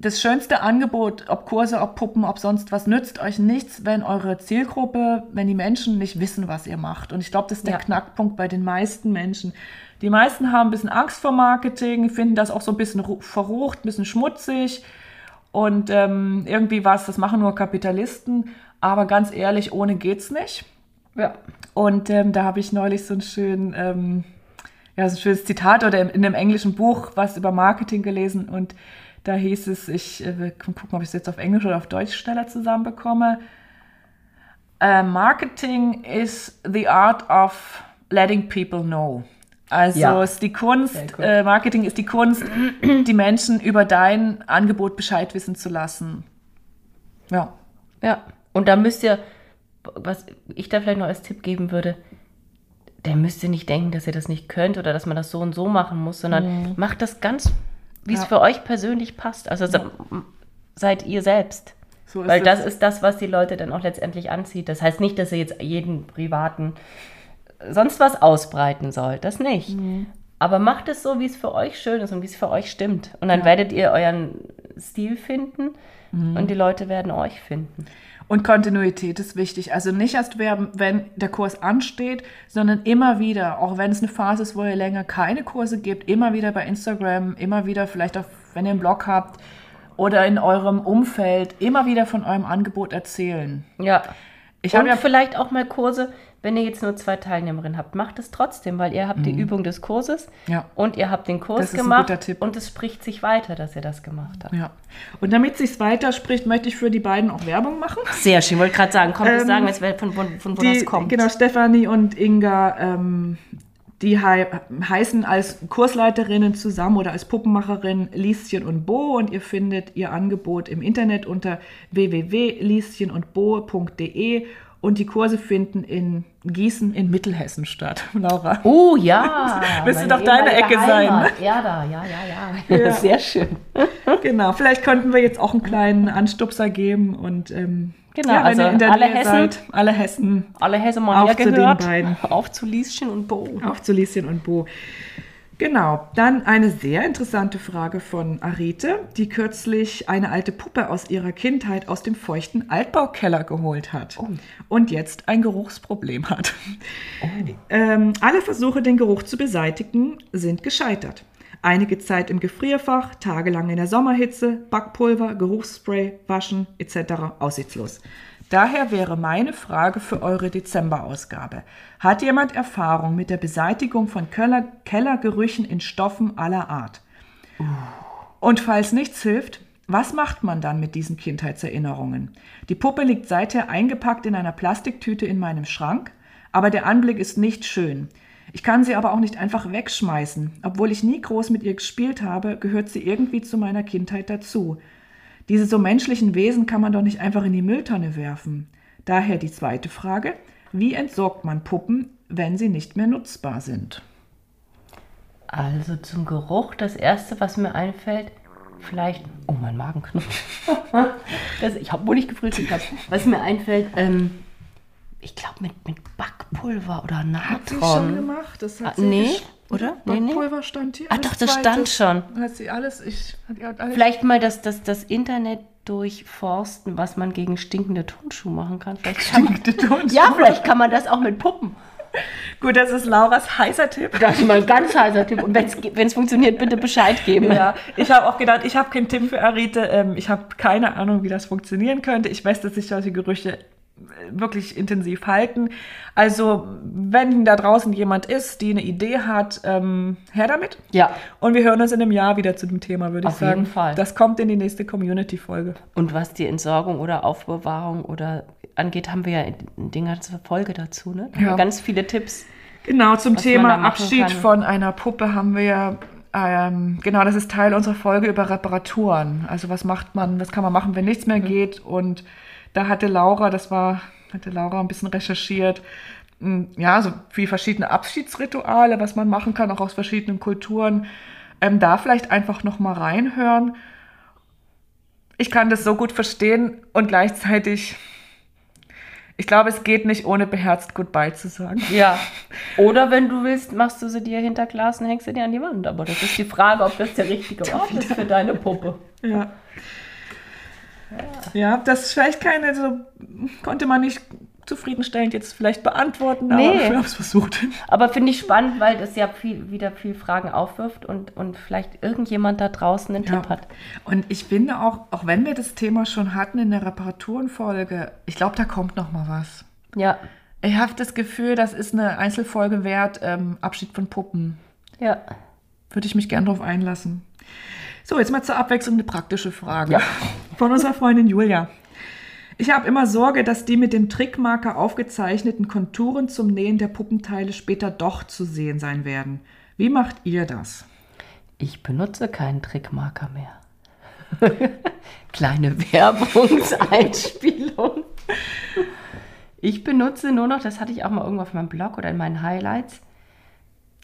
das schönste Angebot, ob Kurse, ob Puppen, ob sonst was, nützt euch nichts, wenn eure Zielgruppe, wenn die Menschen nicht wissen, was ihr macht. Und ich glaube, das ist der Ja. Knackpunkt bei den meisten Menschen. Die meisten haben ein bisschen Angst vor Marketing, finden das auch so ein bisschen ru- verrucht, ein bisschen schmutzig und ähm, irgendwie was, das machen nur Kapitalisten. Aber ganz ehrlich, ohne geht's nicht. Ja. Und ähm, da habe ich neulich so ein, schön, ähm, ja, so ein schönes Zitat oder in, in einem englischen Buch was über Marketing gelesen und da hieß es, ich äh, will gucken, ob ich es jetzt auf Englisch oder auf Deutsch schneller zusammenbekomme. Äh, Marketing is the art of letting people know. Also Ja. ist die Kunst, äh, Marketing ist die Kunst, die Menschen über dein Angebot Bescheid wissen zu lassen. Ja. Ja. Und da müsst ihr, was ich da vielleicht noch als Tipp geben würde, der müsst ihr nicht denken, dass ihr das nicht könnt oder dass man das so und so machen muss, sondern macht das ganz, wie es Ja. für euch persönlich passt. Also se- seid ihr selbst. So ist Weil das es. ist das, was die Leute dann auch letztendlich anzieht. Das heißt nicht, dass ihr jetzt jeden privaten sonst was ausbreiten sollt. Das nicht. Mhm. Aber macht es so, wie es für euch schön ist und wie es für euch stimmt. Und dann Ja. werdet ihr euren Stil finden Mhm. und die Leute werden euch finden. Und Kontinuität ist wichtig. Also nicht erst werben, wenn der Kurs ansteht, sondern immer wieder, auch wenn es eine Phase ist, wo ihr länger keine Kurse gibt, immer wieder bei Instagram, immer wieder vielleicht auch, wenn ihr einen Blog habt oder in eurem Umfeld, immer wieder von eurem Angebot erzählen. Ja. Ich und habe ja vielleicht auch mal Kurse, wenn ihr jetzt nur zwei Teilnehmerinnen habt, macht es trotzdem, weil ihr habt die Übung des Kurses Mhm. Ja. und ihr habt den Kurs Das ist ein gemacht guter Tipp. und es spricht sich weiter, dass ihr das gemacht habt. ja. Und damit sich's weiterspricht, möchte ich für die beiden auch Werbung machen. Sehr schön, wollte gerade sagen, komm, Ähm, sagen, jetzt, von, von, von wo die, das kommt. Genau, Stefanie und Inga, ähm, Die hei heißen als Kursleiterinnen zusammen oder als Puppenmacherin Lieschen und Bo und ihr findet ihr Angebot im Internet unter www.lieschenundbo.de und die Kurse finden in Gießen in Mittelhessen statt, Laura. Oh ja. Müsste doch deine Ecke sein, Heimat. Ja, da, ja, ja, ja. Ja. Sehr schön. Genau, vielleicht könnten wir jetzt auch einen kleinen Anstupser geben und ähm, Genau, ja, also ihr in der alle Hessen. seid, alle Hessen Alle Hesse mal Auf zu den beiden. Auf zu Lieschen und Bo. Auf zu Lieschen und Bo. Genau, dann eine sehr interessante Frage von Arete, die kürzlich eine alte Puppe aus ihrer Kindheit aus dem feuchten Altbaukeller geholt hat und jetzt ein Geruchsproblem hat. Ähm, alle Versuche, den Geruch zu beseitigen, sind gescheitert. Einige Zeit im Gefrierfach, tagelang in der Sommerhitze, Backpulver, Geruchsspray, Waschen etc. aussichtslos. Daher wäre meine Frage für eure Dezemberausgabe. Hat jemand Erfahrung mit der Beseitigung von Keller Kellergerüchen in Stoffen aller Art? Und falls nichts hilft, was macht man dann mit diesen Kindheitserinnerungen? Die Puppe liegt seither eingepackt in einer Plastiktüte in meinem Schrank, aber der Anblick ist nicht schön. Ich kann sie aber auch nicht einfach wegschmeißen. Obwohl ich nie groß mit ihr gespielt habe, gehört sie irgendwie zu meiner Kindheit dazu. Diese so menschlichen Wesen kann man doch nicht einfach in die Mülltonne werfen. Daher die zweite Frage, wie entsorgt man Puppen, wenn sie nicht mehr nutzbar sind? Also zum Geruch, das erste, was mir einfällt, vielleicht. Oh, mein Magen knurrt. das, ich habe wohl nicht gefrühstückt. Was mir einfällt, ähm, ich glaube mit, mit Backpulver oder Natron. gemacht? Das Ah, nee, oder? Nee, nee. Backpulver stand hier. Ah, doch, das stand schon. Hat sie alles, ich, hat die alles Vielleicht mal das, das, das Internet durchforsten, was man gegen stinkende Turnschuhe machen kann. Vielleicht stinkte Turnschuhe. ja, vielleicht kann man das auch mit Puppen. Gut, das ist Lauras heißer Tipp. Das ist mal ein ganz heißer Tipp. Und wenn es funktioniert, bitte Bescheid geben. Ja, ich habe auch gedacht, ich habe keinen Tipp für Arite. Ähm, ich habe keine Ahnung, wie das funktionieren könnte. Ich weiß, dass sich solche Gerüche wirklich intensiv halten. Also, wenn da draußen jemand ist, die eine Idee hat, ähm, her damit. Ja. Und wir hören uns in einem Jahr wieder zu dem Thema, würde ich Auf sagen. jeden Fall. Das kommt in die nächste Community-Folge. Und was die Entsorgung oder Aufbewahrung oder angeht, haben wir ja eine ganze Folge dazu. Ne? Da haben Ja. Ganz viele Tipps. Genau, zum Thema Abschied kann. von einer Puppe haben wir ja, ähm, genau, das ist Teil unserer Folge über Reparaturen. Also was macht man, was kann man machen, wenn nichts Mhm. mehr geht? Und da hatte Laura, das war, hatte Laura ein bisschen recherchiert, m, ja, so wie verschiedene Abschiedsrituale, was man machen kann, auch aus verschiedenen Kulturen. Ähm, da vielleicht einfach noch mal reinhören. Ich kann das so gut verstehen und gleichzeitig, ich glaube, es geht nicht ohne beherzt Goodbye zu sagen. Ja. Oder wenn du willst, machst du sie dir hinter Glas und hängst sie dir an die Wand. Aber das ist die Frage, ob das der richtige Ort ist für deine Puppe. Ja. Ja, das ist vielleicht keine, so konnte man nicht zufriedenstellend jetzt vielleicht beantworten, aber Nee. wir haben es versucht. Aber finde ich spannend, weil das ja viel, wieder viel Fragen aufwirft und, und vielleicht irgendjemand da draußen einen Ja. Tipp hat. Und ich finde auch, auch wenn wir das Thema schon hatten in der Reparaturenfolge, ich glaube, da kommt noch mal was. Ja. Ich habe das Gefühl, das ist eine Einzelfolge wert, ähm, Abschied von Puppen. Ja. Würde ich mich gern drauf einlassen. So, jetzt mal zur Abwechslung eine praktische Frage. Ja. Von unserer Freundin Julia. Ich habe immer Sorge, dass die mit dem Trickmarker aufgezeichneten Konturen zum Nähen der Puppenteile später doch zu sehen sein werden. Wie macht ihr das? Ich benutze keinen Trickmarker mehr. Kleine Werbungseinspielung. Ich benutze nur noch, das hatte ich auch mal irgendwo auf meinem Blog oder in meinen Highlights.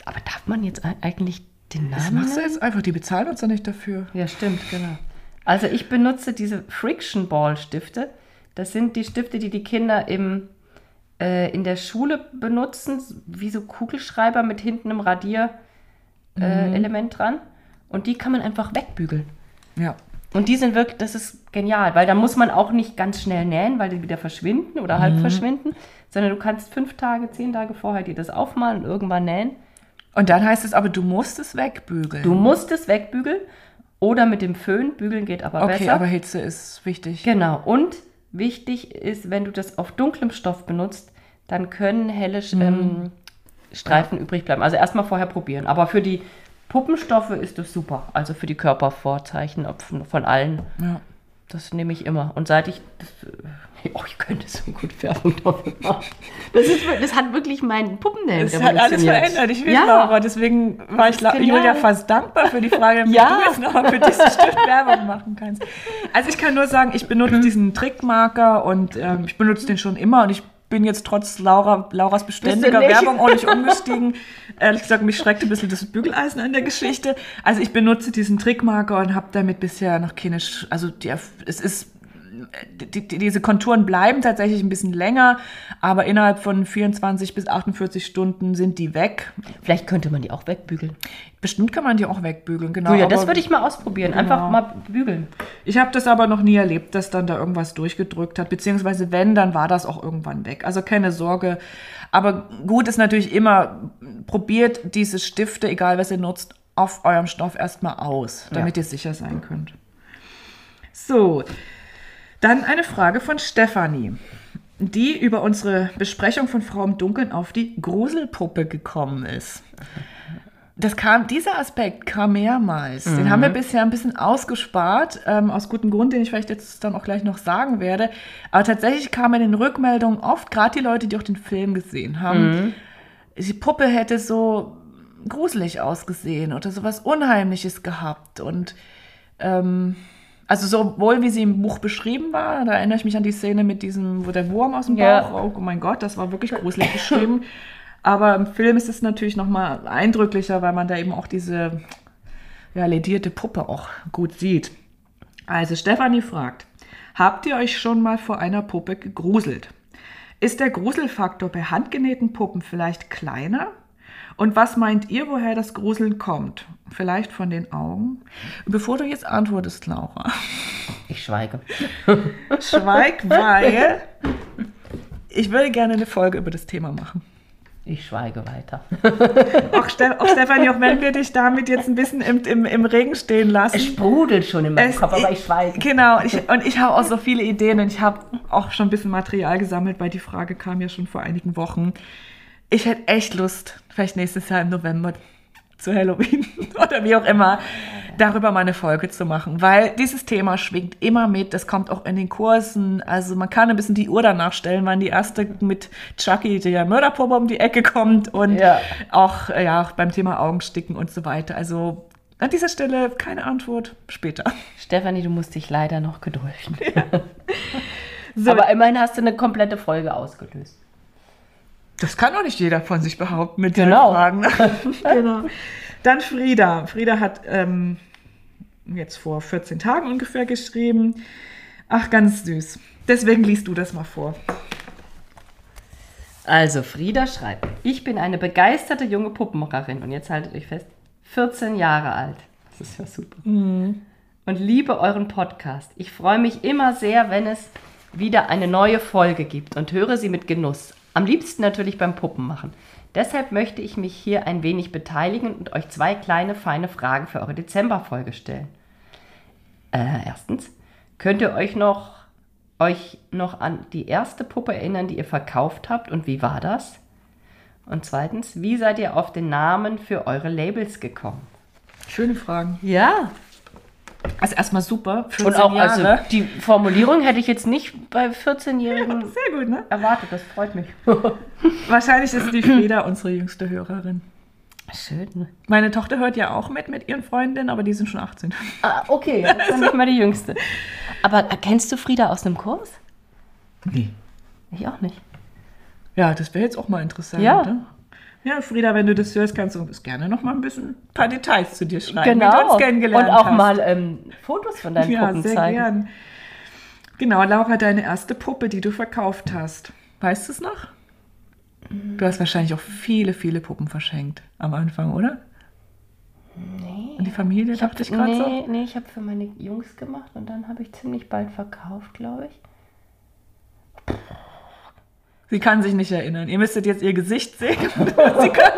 Aber darf man jetzt ei- eigentlich den Das Namen machst du jetzt einfach, die bezahlen uns ja nicht dafür. Ja, stimmt, genau. Also ich benutze diese Friction Ball Stifte. Das sind die Stifte, die die Kinder im, äh, in der Schule benutzen, wie so Kugelschreiber mit hinten einem Radierelement äh, Element dran. Und die kann man einfach wegbügeln. Ja. Und die sind wirklich, das ist genial, weil da muss man auch nicht ganz schnell nähen, weil die wieder verschwinden oder halb verschwinden, sondern du kannst fünf Tage, zehn Tage vorher dir das aufmalen und irgendwann nähen. Und dann heißt es aber, du musst es wegbügeln. Du musst es wegbügeln oder mit dem Föhn, bügeln geht aber okay, besser. aber Hitze ist wichtig. Genau. Und wichtig ist, wenn du das auf dunklem Stoff benutzt, dann können helle Sch- ähm, Streifen übrig bleiben. Also erstmal vorher probieren. Aber für die Puppenstoffe ist das super. Also für die Körpervorzeichen von, allen. Ja. Das nehme ich immer. Und seit ich das, Oh, ich könnte so gut Werbung dafür machen. Das, ist, das hat wirklich meinen Puppenname Es hat alles verändert. Ich will, Laura. Deswegen war ich. Julia fast dankbar für die Frage, damit Ja. du jetzt nochmal für dieses Stift Werbung machen kannst. Also ich kann nur sagen, ich benutze diesen Trickmarker und ähm, ich benutze den schon immer und ich bin jetzt trotz Laura, Lauras beständiger? Werbung auch nicht umgestiegen. Ehrlich gesagt, mich schreckt ein bisschen das Bügeleisen an der Geschichte. Also ich benutze diesen Trickmarker und habe damit bisher noch keine, Sch also die, es ist die, die, diese Konturen bleiben tatsächlich ein bisschen länger, aber innerhalb von 24 bis 48 Stunden sind die weg. Vielleicht könnte man die auch wegbügeln. Bestimmt kann man die auch wegbügeln, genau. Julia, das aber würde ich mal ausprobieren. Einfach Genau. mal bügeln. ich habe das aber noch nie erlebt, dass dann da irgendwas durchgedrückt hat, beziehungsweise wenn, dann war das auch irgendwann weg. Also keine Sorge. Aber gut ist natürlich immer, probiert diese Stifte, egal was ihr nutzt, auf eurem Stoff erstmal aus, damit Ja. ihr sicher sein könnt. So, dann eine Frage von Stefanie, die über unsere Besprechung von Frau im Dunkeln auf die Gruselpuppe gekommen ist. Das kam, dieser Aspekt kam mehrmals. Den haben wir bisher ein bisschen ausgespart, ähm, aus gutem Grund, den ich vielleicht jetzt dann auch gleich noch sagen werde. Aber tatsächlich kam in den Rückmeldungen oft, gerade die Leute, die auch den Film gesehen haben, die Puppe hätte so gruselig ausgesehen oder sowas Unheimliches gehabt. Und ähm, also sowohl wie sie im Buch beschrieben war, da erinnere ich mich an die Szene mit diesem, wo der Wurm aus dem Ja. Bauch, oh mein Gott, das war wirklich gruselig beschrieben. Aber im Film ist es natürlich noch mal eindrücklicher, weil man da eben auch diese ja, ledierte Puppe auch gut sieht. Also Stefanie fragt, habt ihr euch schon mal vor einer Puppe gegruselt? Ist der Gruselfaktor bei handgenähten Puppen vielleicht kleiner? Und was meint ihr, woher das Gruseln kommt? Vielleicht von den Augen? Bevor du jetzt antwortest, Laura, Ich schweige. schweig, weil ich würde gerne eine Folge über das Thema machen. Ich schweige weiter. Auch, Ste auch Stefanie, auch wenn wir dich damit jetzt ein bisschen im, im, im Regen stehen lassen. Es sprudelt schon in meinem Es- Kopf, aber ich schweige. Genau, ich, und ich habe auch so viele Ideen und ich habe auch schon ein bisschen Material gesammelt, weil die Frage kam ja schon vor einigen Wochen. Ich hätte echt Lust, vielleicht nächstes Jahr im November zu Halloween oder wie auch immer, darüber mal eine Folge zu machen, weil dieses Thema schwingt immer mit, das kommt auch in den Kursen, also man kann ein bisschen die Uhr danach stellen, wann die erste mit Chucky, der Mörderpuppe, um die Ecke kommt und Ja. auch, ja, auch beim Thema Augensticken und so weiter. Also an dieser Stelle keine Antwort, später. Stefanie, du musst dich leider noch gedulden. Aber immerhin hast du eine komplette Folge ausgelöst. Das kann doch nicht jeder von sich behaupten mit Genau. den Fragen. genau. Dann Frieda. Frieda hat ähm, jetzt vor 14 Tagen ungefähr geschrieben. Ach, ganz süß. Deswegen liest du das mal vor. Also, Frieda schreibt, ich bin eine begeisterte junge Puppenmacherin und jetzt haltet euch fest, 14 Jahre alt. Das ist ja super. Und liebe euren Podcast. Ich freue mich immer sehr, wenn es wieder eine neue Folge gibt und höre sie mit Genuss. Am liebsten natürlich beim Puppenmachen. Deshalb möchte ich mich hier ein wenig beteiligen und euch zwei kleine, feine Fragen für eure Dezemberfolge stellen. Äh, erstens, könnt ihr euch noch, euch noch an die erste Puppe erinnern, die ihr verkauft habt und wie war das? Und zweitens, wie seid ihr auf den Namen für eure Labels gekommen? Schöne Fragen. Ja, Also erstmal super. 14 und auch also Jahre. die Formulierung hätte ich jetzt nicht bei 14-Jährigen Sehr gut, ne? erwartet, das freut mich. Wahrscheinlich ist die Frieda unsere jüngste Hörerin. Schön. Meine Tochter hört ja auch mit mit ihren Freundinnen, aber die sind schon 18. Ah, okay, das ist nicht mal die Jüngste. Aber kennst du Frieda aus einem Kurs? Nee. Ich auch nicht. Ja, das wäre jetzt auch mal interessant. Ja. Ne? Ja, Frieda, wenn du das hörst, kannst du uns gerne noch mal ein bisschen ein paar Details zu dir schreiben, wie du Genau. uns kennengelernt Und auch hast. mal ähm, Fotos von deinen ja, Puppen sehr zeigen. gern. Genau, Laura, deine erste Puppe, die du verkauft hast. Weißt du es noch? Du hast wahrscheinlich auch viele, viele Puppen verschenkt am Anfang, oder? Nee. Und die Familie, Ich hab, dachte ich gerade nee, so. nee, ich habe für meine Jungs gemacht und dann habe ich ziemlich bald verkauft, glaube ich. Sie kann sich nicht erinnern. Ihr müsstet jetzt ihr Gesicht sehen. sie, kann,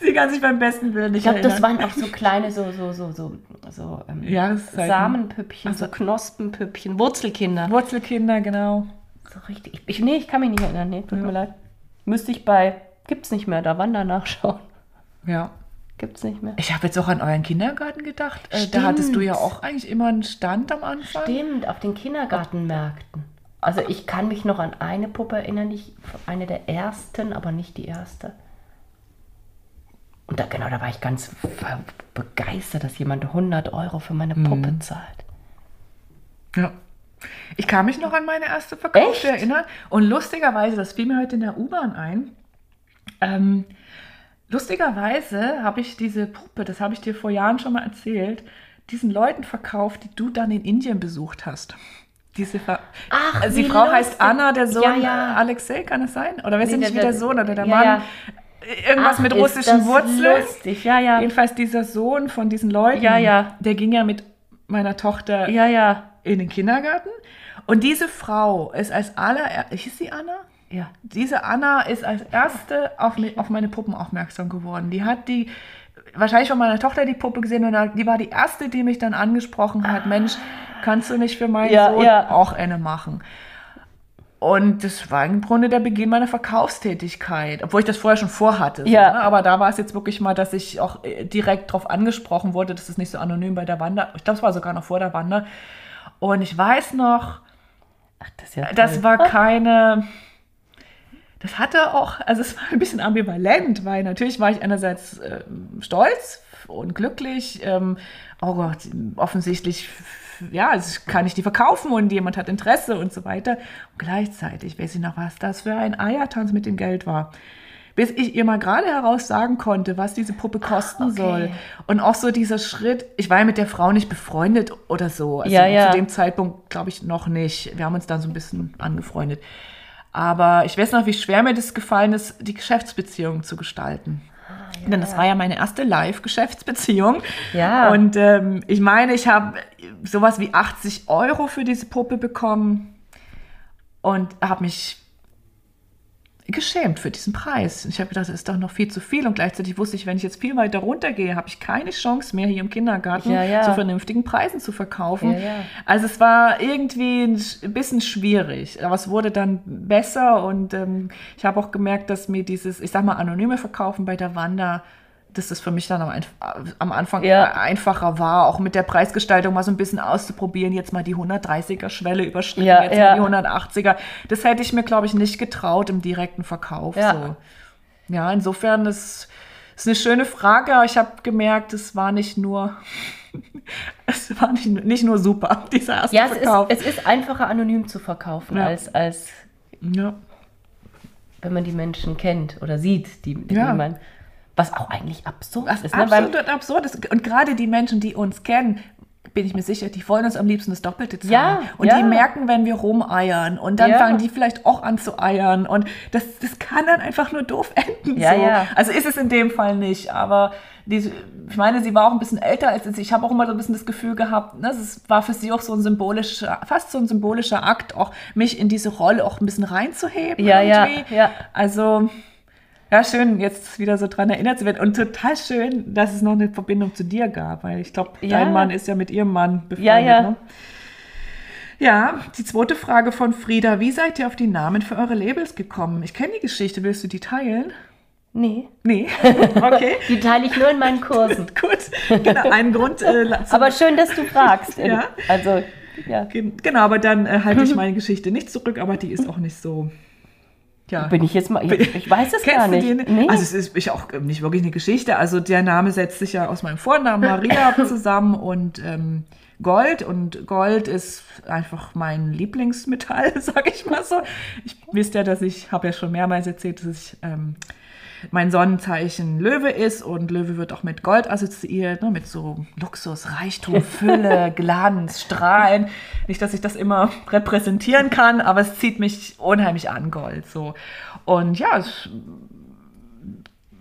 sie kann sich beim besten Willen nicht Ich glaube, das erinnern. waren auch so kleine, so, so, so, so, so ähm. Samenpüppchen, so Knospenpüppchen, Wurzelkinder. Wurzelkinder, genau. So richtig. Ich, ich, nee, ich kann mich nicht erinnern. Nee, tut mir leid. Müsste ich bei, gibt's nicht mehr, da Wander nachschauen. Ja. Gibt's nicht mehr. Ich habe jetzt auch an euren Kindergarten gedacht. Äh, da hattest du ja Stimmt. auch eigentlich immer einen Stand am Anfang. Stimmt, auf den Kindergartenmärkten. Also ich kann mich noch an eine Puppe erinnern, ich, eine der ersten, aber nicht die erste. Und da, genau, da war ich ganz begeistert, dass jemand 100 Euro für meine Puppe mhm. zahlt. Ja. Ich kann mich noch an meine erste Verkaufte erinnern. Und lustigerweise, das fiel mir heute in der U-Bahn ein. Ähm, lustigerweise habe ich diese Puppe, das habe ich dir vor Jahren schon mal erzählt, diesen Leuten verkauft, die du dann in Indien besucht hast. Diese Ver Ach, also die Frau lustig. heißt Anna, der Sohn ja, ja. Alexei, kann es sein? Oder weiß nee, nicht, wie der Sohn oder der ja, Mann. Irgendwas Ach, mit russischen Wurzeln. Lustig. Ja, ja. Jedenfalls dieser Sohn von diesen Leuten, ja, ja. der ging ja mit meiner Tochter ja, ja. in den Kindergarten. Und diese Frau ist als aller, hieß sie Anna? Ja. Diese Anna ist als erste auf, auf meine Puppen aufmerksam geworden. Die hat die, wahrscheinlich von meiner Tochter die Puppe gesehen und die war die erste, die mich dann angesprochen hat. Mensch, kannst du nicht für meinen ja, Sohn ja. auch eine machen? Und das war im Grunde der Beginn meiner Verkaufstätigkeit, obwohl ich das vorher schon vorhatte. So, ja. Ne? Aber da war es jetzt wirklich mal, dass ich auch äh, direkt darauf angesprochen wurde, dass es nicht so anonym bei der Wander. Ich glaube, es war sogar noch vor der Wander. Und ich weiß noch, Ach, das, ja das war keine. Das hatte auch, also es war ein bisschen ambivalent, weil natürlich war ich einerseits äh, stolz und glücklich. Ähm, oh Gott, offensichtlich ja, also kann ich die verkaufen und jemand hat Interesse und so weiter. Und gleichzeitig weiß ich noch, was das für ein Eiertanz mit dem Geld war. Bis ich ihr mal gerade heraus sagen konnte, was diese Puppe kosten okay. soll. Und auch so dieser Schritt, ich war ja mit der Frau nicht befreundet oder so. Also ja, ja. zu dem Zeitpunkt glaube ich noch nicht. Wir haben uns dann so ein bisschen angefreundet. Aber ich weiß noch, wie schwer mir das gefallen ist, die Geschäftsbeziehung zu gestalten. Ja. Denn das war ja meine erste Live-Geschäftsbeziehung. Ja. Und ähm, ich meine, ich habe sowas wie 80 Euro für diese Puppe bekommen und habe mich geschämt für diesen Preis. Ich habe gedacht, das ist doch noch viel zu viel und gleichzeitig wusste ich, wenn ich jetzt viel weiter runtergehe, habe ich keine Chance mehr hier im Kindergarten ja, ja. zu vernünftigen Preisen zu verkaufen. Ja, also es war irgendwie ein bisschen schwierig, aber es wurde dann besser und ähm, ich habe auch gemerkt, dass mir dieses, ich sag mal, anonyme Verkaufen bei der Wanda dass das für mich dann am, am Anfang ja. einfacher war, auch mit der Preisgestaltung mal so ein bisschen auszuprobieren, jetzt mal die 130er-Schwelle überschritten, ja, jetzt ja. mal die 180er. Das hätte ich mir, glaube ich, nicht getraut im direkten Verkauf. Ja, so. ja insofern ist es eine schöne Frage, aber ich habe gemerkt, es war nicht nur es war nicht, nicht nur super, dieser erste ja, Verkauf. Ja, es ist einfacher, anonym zu verkaufen, als, als ja. wenn man die Menschen kennt oder sieht, die, die ja. man was auch eigentlich absurd was ist. Ne? Absolut absurd ist. Und gerade die Menschen, die uns kennen, bin ich mir sicher, die wollen uns am liebsten das Doppelte zahlen. Ja, und ja. die merken, wenn wir rumeiern. Und dann ja. fangen die vielleicht auch an zu eiern. Und das, das kann dann einfach nur doof enden. Ja, so. ja. Also ist es in dem Fall nicht. Aber die, ich meine, sie war auch ein bisschen älter als ich. Ich habe auch immer so ein bisschen das Gefühl gehabt, ne, es war für sie auch so ein symbolischer, fast so ein symbolischer Akt, auch mich in diese Rolle auch ein bisschen reinzuheben. Ja, irgendwie. ja, ja. Also ja, schön, jetzt wieder so dran erinnert zu werden. Und total schön, dass es noch eine Verbindung zu dir gab, weil ich glaube, ja. dein Mann ist ja mit ihrem Mann befreundet. Ja, ja. Ne? Ja, die zweite Frage von Frieda. Wie seid ihr auf die Namen für eure Labels gekommen? Ich kenne die Geschichte. Willst du die teilen? Nee. Nee. Okay. Die teile ich nur in meinen Kursen. Gut. Genau, einen Grund. Äh, aber schön, dass du fragst. ja. Also, ja. Genau, aber dann äh, halte ich meine Geschichte nicht zurück, aber die ist auch nicht so ja. Bin ich jetzt mal, ich, ich weiß es gar nicht. Nee. Also es ist ich auch nicht wirklich eine Geschichte. Also der Name setzt sich ja aus meinem Vornamen Maria zusammen und ähm, Gold. Und Gold ist einfach mein Lieblingsmetall, sage ich mal so. Ich wisst ja, dass ich, habe ja schon mehrmals erzählt, dass ich ähm, mein Sonnenzeichen Löwe ist und Löwe wird auch mit Gold assoziiert, ne, mit so Luxus, Reichtum, Fülle, Glanz, Strahlen. Nicht, dass ich das immer repräsentieren kann, aber es zieht mich unheimlich an, Gold. So. Und ja, es,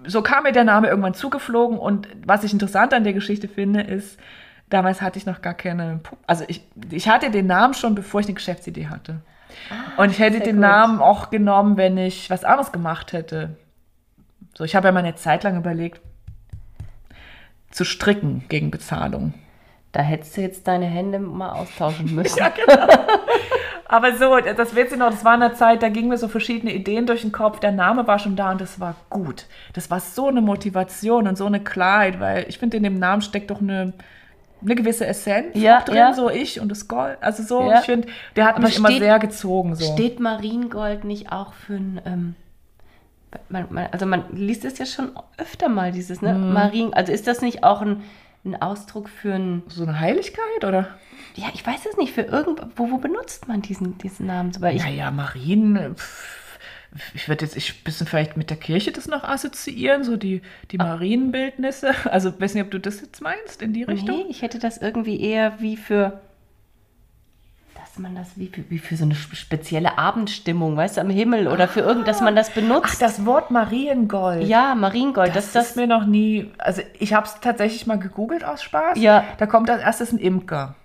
so kam mir der Name irgendwann zugeflogen und was ich interessant an der Geschichte finde, ist, damals hatte ich noch gar keine, also ich, ich hatte den Namen schon, bevor ich eine Geschäftsidee hatte. Ah, und ich hätte den gut. Namen auch genommen, wenn ich was anderes gemacht hätte. So, ich habe ja mal eine Zeit lang überlegt, zu stricken gegen Bezahlung. Da hättest du jetzt deine Hände mal austauschen müssen. ja, genau. Aber so, das wird sie noch, das war eine Zeit, da gingen mir so verschiedene Ideen durch den Kopf. Der Name war schon da und das war gut. Das war so eine Motivation und so eine Klarheit, weil ich finde, in dem Namen steckt doch eine, eine gewisse Essenz Ja, auch drin, ja. so ich und das Gold. Also so, Ja. ich finde, der hat Aber mich immer steht- sehr gezogen. So. Steht Mariengold nicht auch für ein. Ähm, man, man, also man liest es ja schon öfter mal, dieses, ne? Mhm. Marien. Also ist das nicht auch ein, ein Ausdruck für ein. so eine Heiligkeit, oder? Ja, ich weiß es nicht, für irgend. Wo, benutzt man diesen, diesen Namen? So, Weil ich, Naja, Marien, pff, ich würde jetzt ich bisschen vielleicht mit der Kirche das noch assoziieren, so die, die Ah. Marienbildnisse. Also, weiß nicht, ob du das jetzt meinst, in die Richtung? Nee, ich hätte das irgendwie eher wie für. Dass man das wie für, wie für so eine spe- spezielle Abendstimmung, weißt du, am Himmel oder für irgend, dass man das benutzt. Ach, das Wort Mariengold. ja, Mariengold, Das, das, ist mir noch nie, also ich habe es tatsächlich mal gegoogelt aus Spaß. Ja. Da kommt als erstes ein Imker.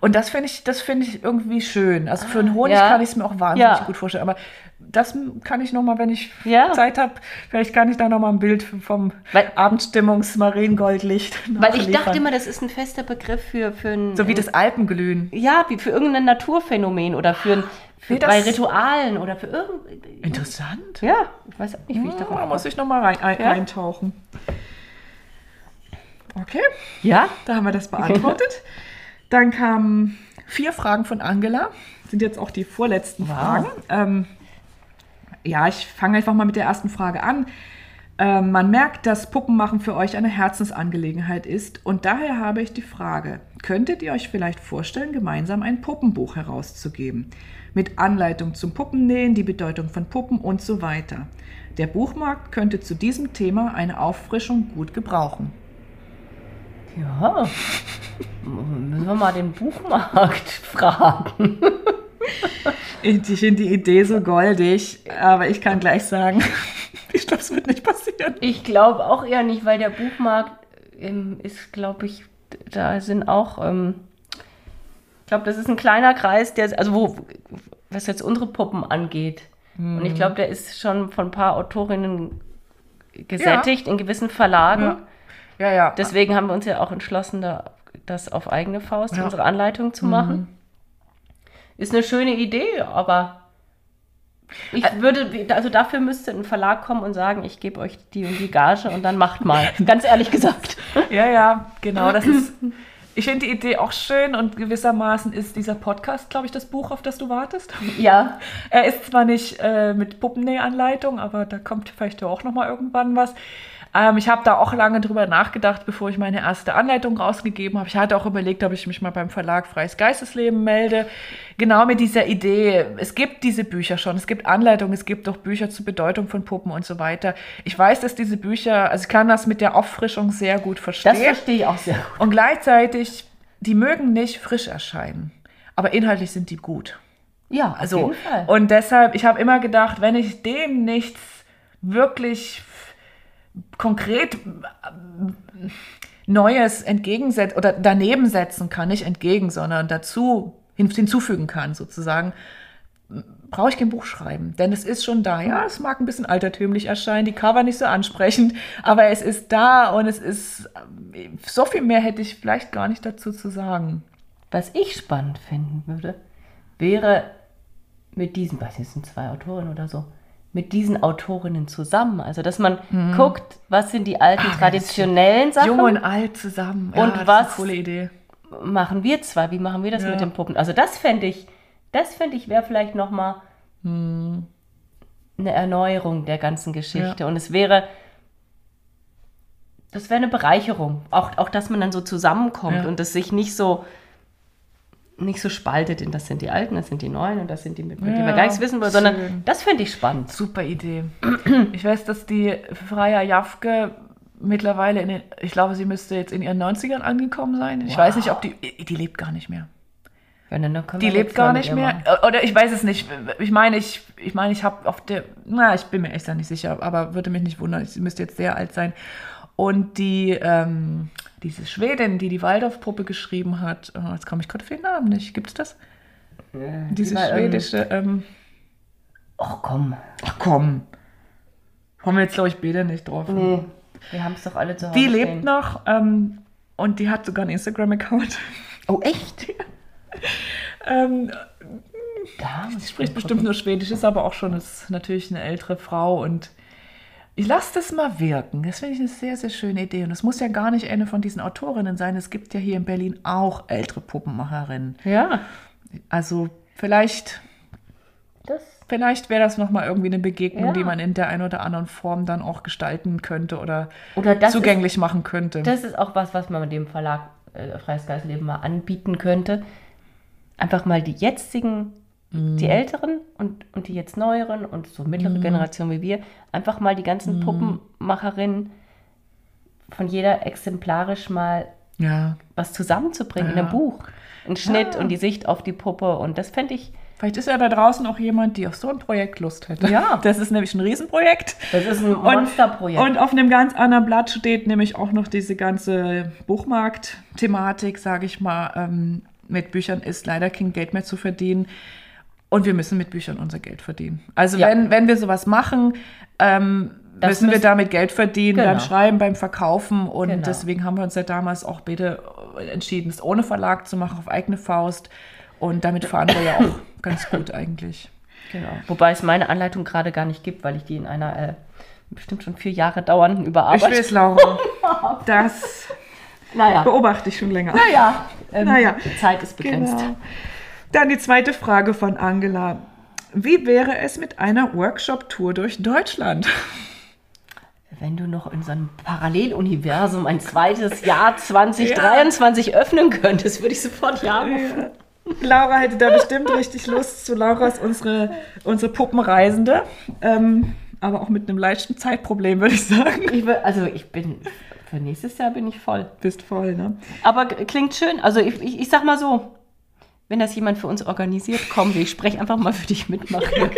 Und das finde ich, das finde ich irgendwie schön. Also für einen Honig Ja. kann ich es mir auch wahnsinnig Ja. gut vorstellen. Aber das kann ich noch mal, wenn ich Ja. Zeit habe, vielleicht kann ich da noch mal ein Bild vom Weil- Abendstimmungsmariengoldlicht Weil ich dachte immer, das ist ein fester Begriff für, für ein. so wie das Alpenglühen. Ja, wie für irgendein Naturphänomen oder für, ein, für Nee, bei Ritualen oder für irgend. Interessant. Ja, ich weiß auch nicht, wie ich Da darauf muss ich noch mal rein, ein, eintauchen. Okay. Ja? Da haben wir das beantwortet. Dann kamen vier Fragen von Angela. Sind jetzt auch die vorletzten Wow. Fragen. Ähm, ja, ich fange einfach mal mit der ersten Frage an. Ähm, man merkt, dass Puppenmachen für euch eine Herzensangelegenheit ist. Und daher habe ich die Frage, könntet ihr euch vielleicht vorstellen, gemeinsam ein Puppenbuch herauszugeben? Mit Anleitung zum Puppennähen, die Bedeutung von Puppen und so weiter. Der Buchmarkt könnte zu diesem Thema eine Auffrischung gut gebrauchen. Ja. Müssen wir mal den Buchmarkt fragen. Ich finde die Idee so goldig, aber ich kann gleich sagen, ich glaube, es wird nicht passieren. Ich glaube auch eher nicht, weil der Buchmarkt ähm, ist, glaube ich, da sind auch, ähm, ich glaube, das ist ein kleiner Kreis, der, also wo, was jetzt unsere Puppen angeht. Und Mhm. ich glaube, der ist schon von ein paar Autorinnen gesättigt in gewissen Verlagen. Ja. Ja, ja. Deswegen haben wir uns ja auch entschlossen, da, das auf eigene Faust, Ja. Mhm. unsere Anleitung zu machen. Ist eine schöne Idee, aber ich würde, also dafür müsste ein Verlag kommen und sagen, ich gebe euch die und die Gage und dann macht mal. Ganz ehrlich gesagt. ja, ja, genau. Das ist. Ich finde die Idee auch schön und gewissermaßen ist dieser Podcast, glaube ich, das Buch, auf das du wartest. Ja. Er ist zwar nicht äh, mit Puppennähanleitung, aber da kommt vielleicht auch noch mal irgendwann was. Ähm, ich habe da auch lange drüber nachgedacht, bevor ich meine erste Anleitung rausgegeben habe. Ich hatte auch überlegt, ob ich mich mal beim Verlag Freies Geistesleben melde. Genau mit dieser Idee. Es gibt diese Bücher schon. Es gibt Anleitungen, es gibt auch Bücher zur Bedeutung von Puppen und so weiter. Ich weiß, dass diese Bücher, also ich kann das mit der Auffrischung sehr gut verstehen. Das verstehe ich auch sehr gut. Und gleichzeitig, die mögen nicht frisch erscheinen. Aber inhaltlich sind die gut. Ja, Also, und deshalb, ich habe immer gedacht, wenn ich dem nichts wirklich konkret äh, Neues entgegensetzen oder daneben setzen kann, nicht entgegen, sondern dazu hin- hinzufügen kann, sozusagen, brauche ich kein Buch schreiben. Denn es ist schon da. Ja, es mag ein bisschen altertümlich erscheinen, die Cover nicht so ansprechend, aber es ist da und es ist, äh, so viel mehr hätte ich vielleicht gar nicht dazu zu sagen. Was ich spannend finden würde, wäre mit diesen, es sind zwei Autorinnen oder so, mit diesen Autorinnen zusammen. Also, dass man guckt, was sind die alten Mhm. Ah, das traditionellen Sachen. Jung und alt zusammen. Und das ist was- machen wir zwei? Wie machen wir das Ja. mit den Puppen? Also das fände ich, das fände ich wäre vielleicht noch mal Hm. eine Erneuerung der ganzen Geschichte. Und es wäre, das wäre eine Bereicherung. Auch, auch, dass man dann so zusammenkommt Ja. und es sich nicht so nicht so spaltet in das sind die Alten, das sind die Neuen und das sind die, mit, mit denen wir Ja, gar nichts wissen wollen, sondern schön. das fände ich spannend. Super Idee. Ich weiß, dass die Freya Jafke mittlerweile in den, ich glaube, sie müsste jetzt in ihren 90ern angekommen sein. Ich Wow. weiß nicht, ob die, die lebt gar nicht mehr. Ja, können Die lebt gar nicht mehr. machen. Oder ich weiß es nicht. Ich meine, ich, ich meine, ich habe auf der, na, ich bin mir echt da nicht sicher, aber würde mich nicht wundern. Sie müsste jetzt sehr alt sein. Und die, ähm, diese Schwedin, die die Waldorf-Puppe geschrieben hat, oh, jetzt komme ich gerade auf den Namen nicht. Gibt es das? Diese war, ähm, schwedische, ähm, Ach komm. ach komm. Kommen wir jetzt, glaube ich, beide nicht drauf. Nee, wir haben es doch alle zu Hause Die stehen. lebt noch ähm, und die hat sogar einen Instagram-Account. Oh, echt? ähm, Da die spricht bestimmt nur Schwedisch, ist aber auch schon ist natürlich eine ältere Frau und Ich lasse das mal wirken. Das finde ich eine sehr, sehr schöne Idee. Und es muss ja gar nicht eine von diesen Autorinnen sein. Es gibt ja hier in Berlin auch ältere Puppenmacherinnen. Ja. Also vielleicht, Das, vielleicht wäre das nochmal irgendwie eine Begegnung, Ja. die man in der einen oder anderen Form dann auch gestalten könnte oder, oder zugänglich machen könnte. Ist, das ist auch was, was man mit dem Verlag äh, Freies Geistleben mal anbieten könnte. Einfach mal die jetzigen, Mhm. die älteren und, und die jetzt neueren und so mittlere Generation wie wir, einfach mal die Mhm. ganzen Puppenmacherinnen von jeder exemplarisch mal ja. was zusammenzubringen in Ja. einem Buch. Ein Schnitt Ja. und die Sicht auf die Puppe. Und das fände ich, Vielleicht ist ja da draußen auch jemand, die auf so ein Projekt Lust hätte. Ja. Das ist nämlich ein Riesenprojekt. das ist ein Monsterprojekt. Und auf einem ganz anderen Blatt steht nämlich auch noch diese ganze Buchmarkt-Thematik, sage ich mal. Ähm, mit Büchern ist leider kein Geld mehr zu verdienen. Und wir müssen mit Büchern unser Geld verdienen. Also Ja. wenn, wenn wir sowas machen, ähm, Das müssen wir müssen- damit Geld verdienen, Genau. beim Schreiben, beim Verkaufen. Und Genau. deswegen haben wir uns ja damals auch bitte entschieden, es ohne Verlag zu machen, auf eigene Faust. Und damit fahren wir ja auch ganz gut eigentlich. Genau. Wobei es meine Anleitung gerade gar nicht gibt, weil ich die in einer äh, bestimmt schon vier Jahre dauernden Ich Überarbeitung. weiß, Laura. Das Naja. beobachte ich schon länger. Naja. Ähm, Naja. Die Zeit ist begrenzt. Genau. Dann die zweite Frage von Angela. Wie wäre es mit einer Workshop-Tour durch Deutschland? Wenn du noch in so einem Paralleluniversum ein zweites Jahr 2023 öffnen könntest, würde ich sofort ja rufen. Laura hätte da bestimmt richtig Lust zu. Laura ist unsere, unsere Puppenreisende. Ähm, aber auch mit einem leichten Zeitproblem, würde ich sagen. Ich will, also ich bin, für nächstes Jahr bin ich voll. Bist voll, ne? Aber klingt schön. Also ich, ich, ich sag mal so, wenn das jemand für uns organisiert, komm, ich spreche einfach mal für dich mitmachen.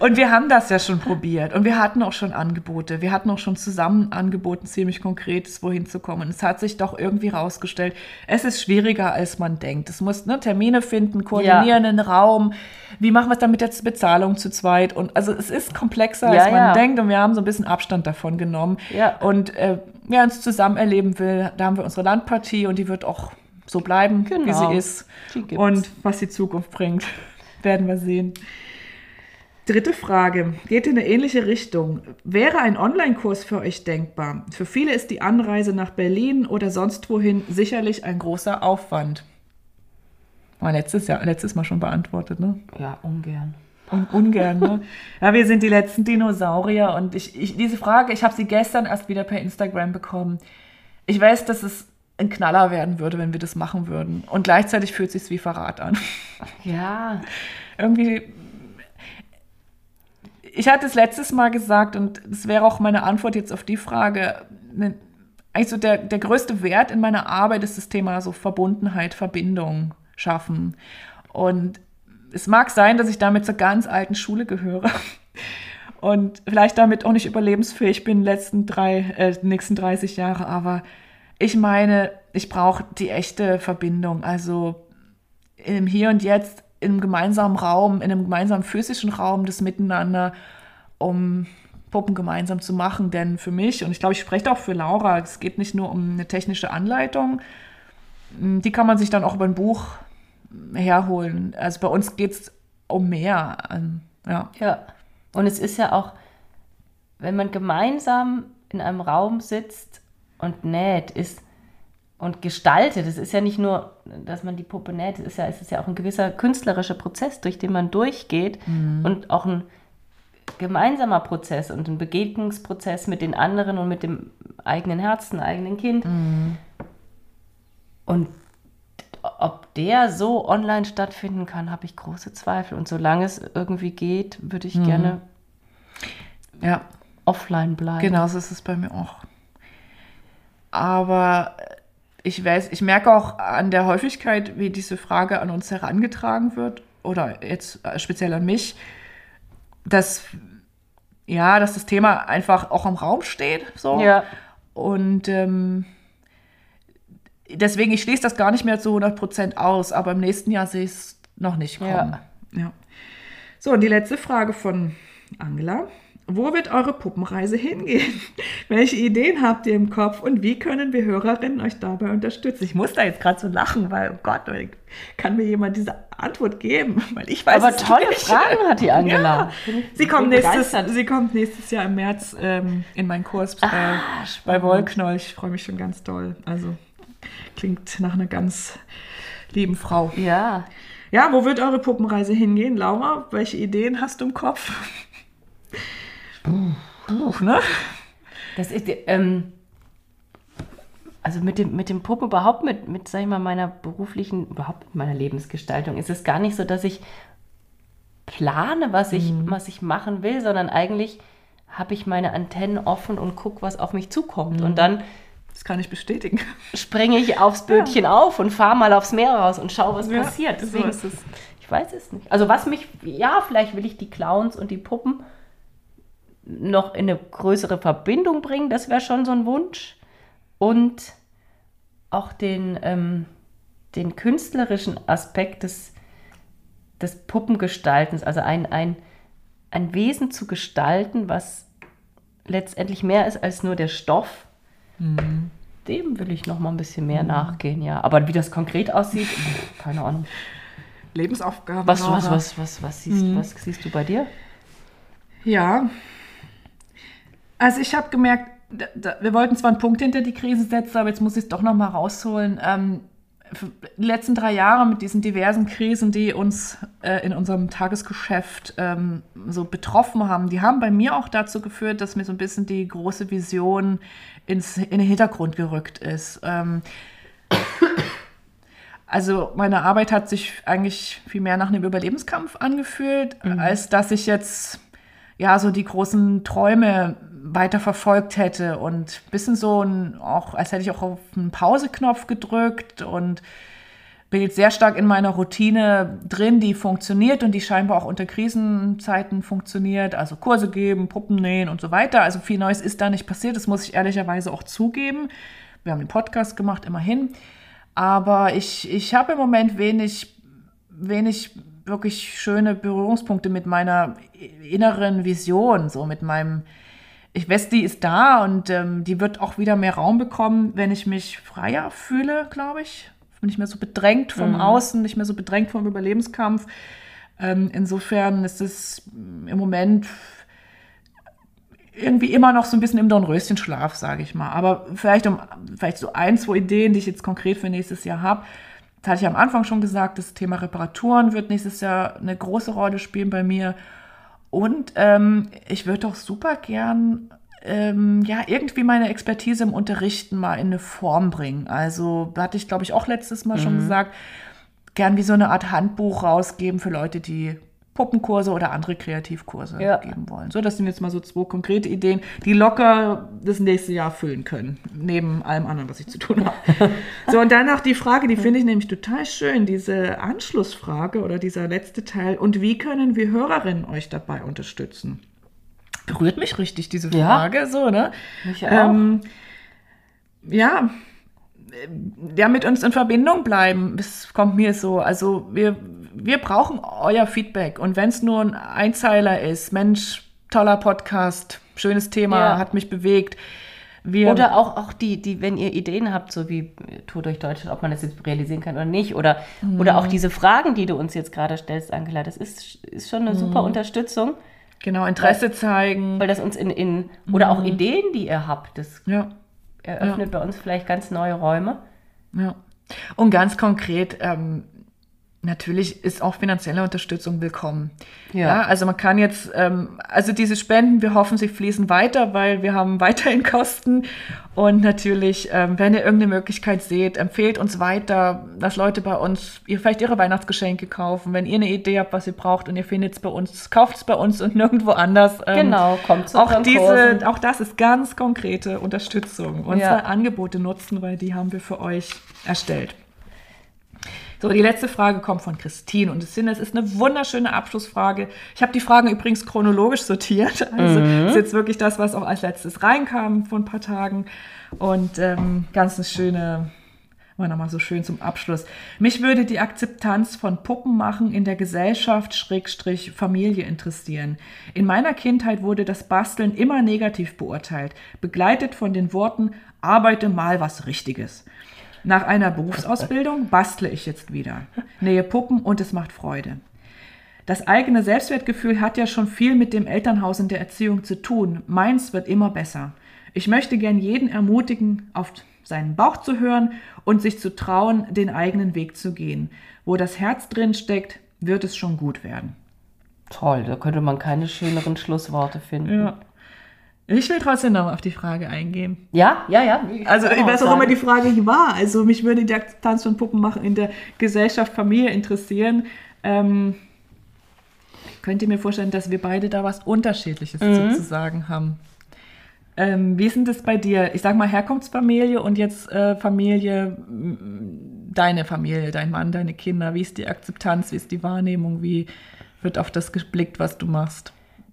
Und wir haben das ja schon probiert und wir hatten auch schon Angebote. Wir hatten auch schon zusammen angeboten, ziemlich konkretes, wohin zu kommen. Es hat sich doch irgendwie rausgestellt, es ist schwieriger, als man denkt. Es muss ne, Termine finden, koordinieren, einen Raum. Wie machen wir es dann mit der Bezahlung zu zweit? Und also es ist komplexer, Ja, als man ja. denkt und wir haben so ein bisschen Abstand davon genommen. Ja. Und äh, wer uns zusammen erleben will, da haben wir unsere Landpartie und die wird auch so bleiben, wie Genau. sie ist. Die gibt's. Und was die Zukunft bringt, werden wir sehen. Dritte Frage. Geht in eine ähnliche Richtung. Wäre ein Online-Kurs für euch denkbar? Für viele ist die Anreise nach Berlin oder sonst wohin sicherlich ein großer Aufwand. War letztes, Jahr, letztes Mal schon beantwortet, ne? Ja, ungern. Un ungern, ne? Ja, wir sind die letzten Dinosaurier und ich, ich diese Frage, ich habe sie gestern erst wieder per Instagram bekommen. Ich weiß, dass es ein Knaller werden würde, wenn wir das machen würden. Und gleichzeitig fühlt es sich wie Verrat an. Ja, Irgendwie. Ich hatte es letztes Mal gesagt und es wäre auch meine Antwort jetzt auf die Frage. Ne, Eigentlich so der, der größte Wert in meiner Arbeit ist das Thema so Verbundenheit, Verbindung schaffen. Und es mag sein, dass ich damit zur ganz alten Schule gehöre und vielleicht damit auch nicht überlebensfähig bin, die letzten drei, äh, nächsten 30 Jahre, aber ich meine, ich brauche die echte Verbindung. Also im Hier und Jetzt, im gemeinsamen Raum, in einem gemeinsamen physischen Raum, das Miteinander, um Puppen gemeinsam zu machen. Denn für mich, und ich glaube, ich spreche auch für Laura, es geht nicht nur um eine technische Anleitung, die kann man sich dann auch über ein Buch herholen. Also bei uns geht es um mehr. Ähm, Ja. ja. Und es ist ja auch, wenn man gemeinsam in einem Raum sitzt und näht, ist und gestaltet, es ist ja nicht nur, dass man die Puppe näht, es ist ja, es ist ja auch ein gewisser künstlerischer Prozess, durch den man durchgeht und auch ein gemeinsamer Prozess und ein Begegnungsprozess mit den anderen und mit dem eigenen Herzen, eigenen Kind. Und ob der so online stattfinden kann, habe ich große Zweifel. Und solange es irgendwie geht, würde ich gerne ja. offline bleiben. Genau, so ist es bei mir auch. Aber ich weiß, ich merke auch an der Häufigkeit, wie diese Frage an uns herangetragen wird, oder jetzt äh, speziell an mich, dass ja, dass das Thema einfach auch im Raum steht. So. Ja. Und ähm, deswegen, ich schließe das gar nicht mehr zu 100% aus, aber im nächsten Jahr sehe ich es noch nicht kommen. Ja. Ja. So, und die letzte Frage von Angela. Wo wird eure Puppenreise hingehen? Welche Ideen habt ihr im Kopf und wie können wir Hörerinnen euch dabei unterstützen? Ich muss da jetzt gerade so lachen, weil, oh Gott, kann mir jemand diese Antwort geben? Weil ich weiß Aber tolle nicht. Fragen hat die Angela. Ja. Sie, kommt nächstes, sie kommt nächstes Jahr im März ähm, in meinen Kurs ah, bei, bei Wollknoll. Ich freue mich schon ganz doll. Also klingt nach einer ganz lieben Frau. Ja. Ja, wo wird eure Puppenreise hingehen? Laura, welche Ideen hast du im Kopf? Buch, ne? Das ist, ähm, also mit dem, mit dem Puppen überhaupt, mit, mit, sag ich mal, meiner beruflichen, überhaupt mit meiner Lebensgestaltung, ist es gar nicht so, dass ich plane, was ich, mhm. was ich machen will, sondern eigentlich habe ich meine Antennen offen und gucke, was auf mich zukommt. Mhm. Und dann das kann ich bestätigen. Springe ich aufs Bötchen ja. auf und fahre mal aufs Meer raus und schaue, was ja, passiert. Deswegen, so ist es. Ich weiß es nicht. Also was mich, ja, vielleicht will ich die Clowns und die Puppen noch in eine größere Verbindung bringen, das wäre schon so ein Wunsch. Und auch den, ähm, den künstlerischen Aspekt des, des Puppengestaltens, also ein, ein, ein Wesen zu gestalten, was letztendlich mehr ist als nur der Stoff. Mhm. Dem will ich noch mal ein bisschen mehr mhm. nachgehen, ja. Aber wie das konkret aussieht, keine Ahnung. Lebensaufgabe. Was, was, was, was, was, siehst, mhm. was siehst du bei dir? Ja, also ich habe gemerkt, da, da, wir wollten zwar einen Punkt hinter die Krise setzen, aber jetzt muss ich es doch noch mal rausholen. Ähm, die letzten drei Jahre mit diesen diversen Krisen, die uns äh, in unserem Tagesgeschäft ähm, so betroffen haben, die haben bei mir auch dazu geführt, dass mir so ein bisschen die große Vision ins, in den Hintergrund gerückt ist. Ähm, also meine Arbeit hat sich eigentlich viel mehr nach einem Überlebenskampf angefühlt, mhm. als dass ich jetzt ja so die großen Träume weiter verfolgt hätte und ein bisschen so ein, auch, als hätte ich auch auf einen Pauseknopf gedrückt und bin jetzt sehr stark in meiner Routine drin, die funktioniert und die scheinbar auch unter Krisenzeiten funktioniert. Also Kurse geben, Puppen nähen und so weiter. Also viel Neues ist da nicht passiert. Das muss ich ehrlicherweise auch zugeben. Wir haben den Podcast gemacht, immerhin. Aber ich, ich habe im Moment wenig, wenig wirklich schöne Berührungspunkte mit meiner inneren Vision, so mit meinem, ich weiß, die ist da und ähm, die wird auch wieder mehr Raum bekommen, wenn ich mich freier fühle, glaube ich. Nicht mehr so bedrängt vom mhm. Außen, nicht mehr so bedrängt vom Überlebenskampf. Ähm, insofern ist es im Moment irgendwie immer noch so ein bisschen im Dornröschenschlaf, sage ich mal. Aber vielleicht um vielleicht so ein, zwei Ideen, die ich jetzt konkret für nächstes Jahr habe. Das hatte ich am Anfang schon gesagt, das Thema Reparaturen wird nächstes Jahr eine große Rolle spielen bei mir. Und ähm, ich würde auch super gern ähm, ja irgendwie meine Expertise im Unterrichten mal in eine Form bringen. Also da hatte ich, glaube ich, auch letztes Mal mhm. schon gesagt, gern wie so eine Art Handbuch rausgeben für Leute, die Puppenkurse oder andere Kreativkurse ja. geben wollen. So, das sind jetzt mal so zwei konkrete Ideen, die locker das nächste Jahr füllen können, neben allem anderen, was ich zu tun habe. so, und dann noch die Frage, die finde ich nämlich total schön, diese Anschlussfrage oder dieser letzte Teil. Und wie können wir Hörerinnen euch dabei unterstützen? Berührt mich richtig, diese Frage, ja. so, ne? Mich auch. Ähm, ja, ja, mit uns in Verbindung bleiben. Das kommt mir so. Also wir, wir brauchen euer Feedback. Und wenn es nur ein Einzeiler ist, Mensch, toller Podcast, schönes Thema, ja. hat mich bewegt. Wir oder auch, auch die, die, wenn ihr Ideen habt, so wie Tour durch Deutschland, ob man das jetzt realisieren kann oder nicht, oder, mhm. oder auch diese Fragen, die du uns jetzt gerade stellst, Angela, das ist, ist schon eine mhm. super Unterstützung. Genau, Interesse weil, zeigen. Weil das uns in, in oder mhm. auch Ideen, die ihr habt, das ja eröffnet ja. bei uns vielleicht ganz neue Räume. Ja. Und ganz konkret, ähm, natürlich ist auch finanzielle Unterstützung willkommen. Ja. ja also man kann jetzt, ähm, also diese Spenden, wir hoffen, sie fließen weiter, weil wir haben weiterhin Kosten. Und natürlich, ähm, wenn ihr irgendeine Möglichkeit seht, empfehlt uns weiter, dass Leute bei uns ihr vielleicht ihre Weihnachtsgeschenke kaufen. Wenn ihr eine Idee habt, was ihr braucht und ihr findet es bei uns, kauft es bei uns und nirgendwo anders. Ähm, genau, kommt zu auch diese, Kursen. Auch das ist ganz konkrete Unterstützung. Unsere ja. Angebote nutzen, weil die haben wir für euch erstellt. So, die letzte Frage kommt von Christine und es ist eine wunderschöne Abschlussfrage. Ich habe die Fragen übrigens chronologisch sortiert. Also mhm. ist jetzt wirklich das, was auch als letztes reinkam vor ein paar Tagen. Und ähm, ganz eine schöne War nochmal so schön zum Abschluss. Mich würde die Akzeptanz von Puppenmachen in der Gesellschaft Schrägstrich Familie interessieren. In meiner Kindheit wurde das Basteln immer negativ beurteilt, begleitet von den Worten arbeite mal was Richtiges. Nach einer Berufsausbildung bastle ich jetzt wieder. Nähe Puppen und es macht Freude. Das eigene Selbstwertgefühl hat ja schon viel mit dem Elternhaus und der Erziehung zu tun. Meins wird immer besser. Ich möchte gern jeden ermutigen, auf seinen Bauch zu hören und sich zu trauen, den eigenen Weg zu gehen. Wo das Herz drin steckt, wird es schon gut werden. Toll, da könnte man keine schöneren Schlussworte finden. Ja. Ich will trotzdem noch mal auf die Frage eingehen. Ja, ja, ja. Also, ich weiß auch immer die Frage hier war. Also, mich würde die Akzeptanz von Puppen machen in der Gesellschaft, Familie interessieren. Ähm, könnt ihr mir vorstellen, dass wir beide da was Unterschiedliches Mhm. zu, sagen haben? Ähm, wie ist denn das bei dir? Ich sag mal Herkunftsfamilie und jetzt äh, Familie, deine Familie, dein Mann, deine Kinder. Wie ist die Akzeptanz? Wie ist die Wahrnehmung? Wie wird auf das geblickt, was du machst?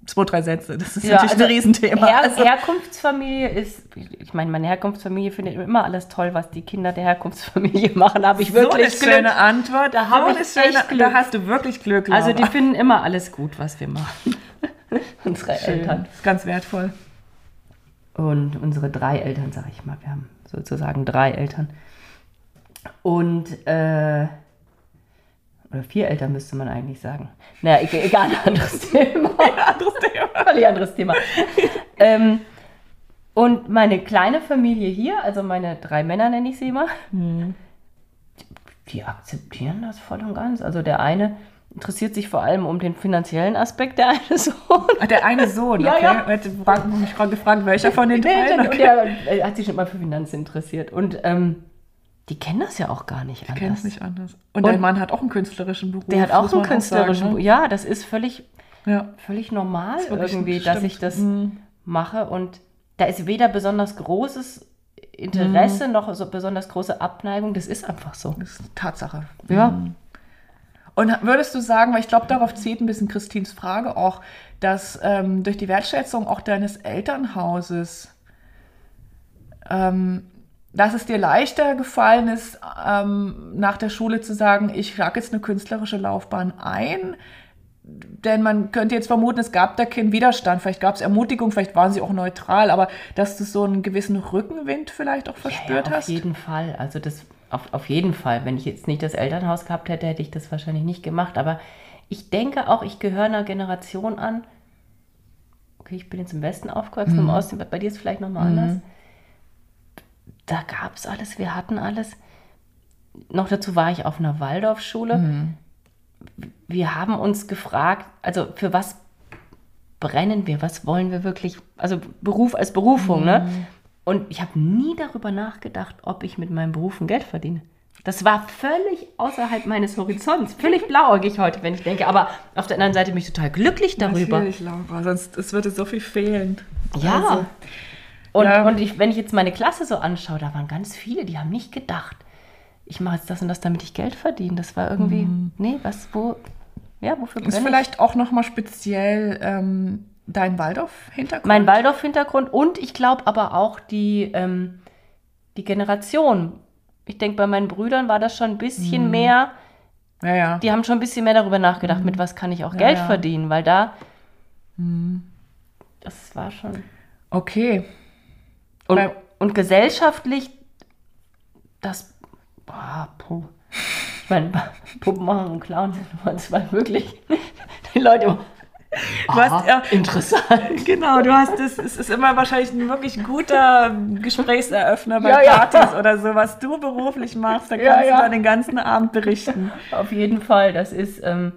Zwei, drei Sätze. Das ist natürlich ein Riesenthema. Her Also- Herkunftsfamilie ist, ich meine, meine Herkunftsfamilie findet immer alles toll, was die Kinder der Herkunftsfamilie machen. Da habe ich wirklich so eine schöne Glück. Antwort. Da so eine schöne, Glück. Da hast du wirklich Glück. Also die Laura. finden immer alles gut, was wir machen. Unsere Schön. Eltern. Das ist ganz wertvoll. Und unsere drei Eltern, sag ich mal. Wir haben sozusagen drei Eltern. Und, äh, oder vier Eltern müsste man eigentlich sagen. Naja, egal, egal anderes Thema. Anderes Thema. Völlig anderes Thema. ähm, und meine kleine Familie hier, also meine drei Männer nenne ich sie immer, Hm. die, die akzeptieren das voll und ganz. Also der eine interessiert sich vor allem um den finanziellen Aspekt, der eine Sohn. Ah, der eine Sohn, Ja, okay. ja. Ich hätte frag- mich gerade gefragt, welcher von den und Okay. der hat sich schon mal für Finanzen interessiert. Und ähm, die kennen das ja auch gar nicht Ich kenne es anders. nicht anders. Und, Und- dein Mann hat auch einen künstlerischen Beruf. Der hat auch einen künstlerischen sagen, Beruf. Ja, das ist völlig, ne? Ja. völlig normal wirklich- irgendwie, dass ich das Mhm. mache. Und da ist weder besonders großes Interesse noch so besonders große Abneigung. Das ist einfach so. Das ist Tatsache. Ja. Mhm. Und würdest du sagen, weil ich glaube, darauf zieht ein bisschen Christins Frage auch, dass ähm, durch die Wertschätzung auch deines Elternhauses, ähm, dass es dir leichter gefallen ist, ähm, nach der Schule zu sagen, ich schlage jetzt eine künstlerische Laufbahn ein? Denn man könnte jetzt vermuten, es gab da keinen Widerstand, vielleicht gab es Ermutigung, vielleicht waren sie auch neutral, aber dass du so einen gewissen Rückenwind vielleicht auch verspürt ja, auf hast? jeden Fall. Also das auf, auf jeden Fall. Wenn ich jetzt nicht das Elternhaus gehabt hätte, hätte ich das wahrscheinlich nicht gemacht. Aber ich denke auch, ich gehöre einer Generation an. Okay, ich bin jetzt im Westen aufgewachsen, im Osten, bei dir ist es vielleicht nochmal anders. Da gab es alles, wir hatten alles. Noch dazu war ich auf einer Waldorfschule. Wir haben uns gefragt, also für was brennen wir, was wollen wir wirklich, also Beruf als Berufung, ne? Und ich habe nie darüber nachgedacht, ob ich mit meinem Beruf ein Geld verdiene. Das war völlig außerhalb meines Horizonts, völlig blauäugig heute, wenn ich denke. Aber auf der anderen Seite bin ich total glücklich darüber. Natürlich, Laura, sonst es würde so viel fehlen. Ja. Also, und Ja. und ich, wenn ich jetzt meine Klasse so anschaue, da waren ganz viele, die haben nicht gedacht, ich mache jetzt das und das, damit ich Geld verdiene. Das war irgendwie, nee, was, wo, ja, wofür ist brenne ich? vielleicht auch nochmal speziell ähm, dein Waldorf-Hintergrund? Mein Waldorf-Hintergrund und ich glaube aber auch die, ähm, die Generation. Ich denke, bei meinen Brüdern war das schon ein bisschen mehr, Ja, ja. die haben schon ein bisschen mehr darüber nachgedacht, mit was kann ich auch Ja, Geld verdienen, weil da, das war schon. Okay. Und, und gesellschaftlich, das, boah, puh. Ich meine, Puppen machen und Clown sind immer zwei wirklich, die Leute immer, Du hast, ja, interessant. genau, du hast es, es ist immer wahrscheinlich ein wirklich guter Gesprächseröffner bei Ja, ja. Partys oder so, was du beruflich machst, da kannst Ja, ja. du dann den ganzen Abend berichten. Auf jeden Fall, das ist, ähm,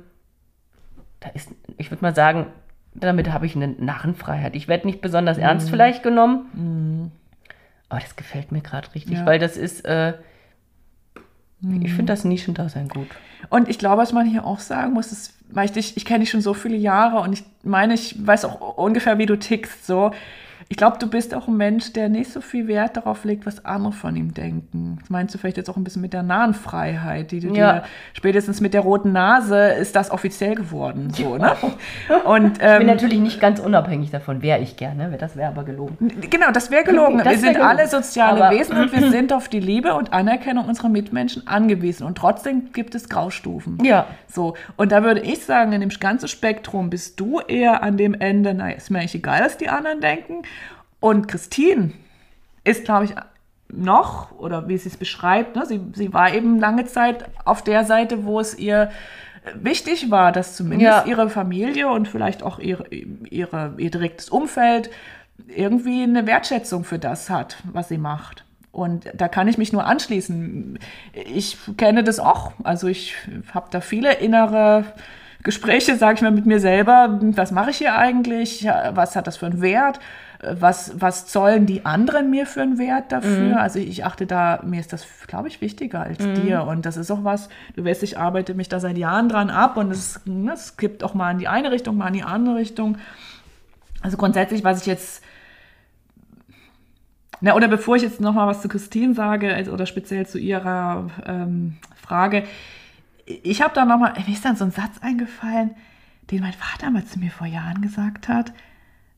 da ist, ich würde mal sagen, damit habe ich eine Narrenfreiheit. Ich werde nicht besonders Mhm. ernst vielleicht genommen, aber das gefällt mir gerade richtig, Ja. weil das ist, äh, ich finde das Nischendasein gut. Und ich glaube, was man hier auch sagen muss, ist, weil ich dich, ich kenne dich schon so viele Jahre und ich meine, ich weiß auch ungefähr, wie du tickst. So, ich glaube, du bist auch ein Mensch, der nicht so viel Wert darauf legt, was andere von ihm denken. Das meinst du vielleicht jetzt auch ein bisschen mit der nahen Freiheit, die du ja. dir spätestens mit der roten Nase ist das offiziell geworden. So, ne? Und, ähm, ich bin natürlich nicht ganz unabhängig davon, wäre ich gerne, das wäre aber gelogen. Genau, das wäre gelogen. Das wir sind gelogen. alle soziale aber Wesen und wir sind auf die Liebe und Anerkennung unserer Mitmenschen angewiesen. Und trotzdem gibt es Graustufen. Ja. So. Und da würde ich sagen, in dem ganzen Spektrum bist du eher an dem Ende, na, ist mir eigentlich egal, was die anderen denken. Und Christine ist, glaube ich, noch, oder wie sie es beschreibt, ne, sie, sie war eben lange Zeit auf der Seite, wo es ihr wichtig war, dass zumindest ja. ihre Familie und vielleicht auch ihre, ihre, ihr direktes Umfeld irgendwie eine Wertschätzung für das hat, was sie macht. Und da kann ich mich nur anschließen. Ich kenne das auch. Also ich habe da viele innere Gespräche, sage ich mal, mit mir selber. Was mache ich hier eigentlich? Was hat das für einen Wert? Was, was zollen die anderen mir für einen Wert dafür? Mhm. Also ich achte da, mir ist das, glaube ich, wichtiger als mhm. dir. Und das ist auch was, du weißt, ich arbeite mich da seit Jahren dran ab und es, ne, es gibt auch mal in die eine Richtung, mal in die andere Richtung. Also grundsätzlich, was ich jetzt na, oder bevor ich jetzt noch mal was zu Christine sage also, oder speziell zu ihrer ähm, Frage, ich habe da noch mal, mir ist dann so ein Satz eingefallen, den mein Vater mal zu mir vor Jahren gesagt hat.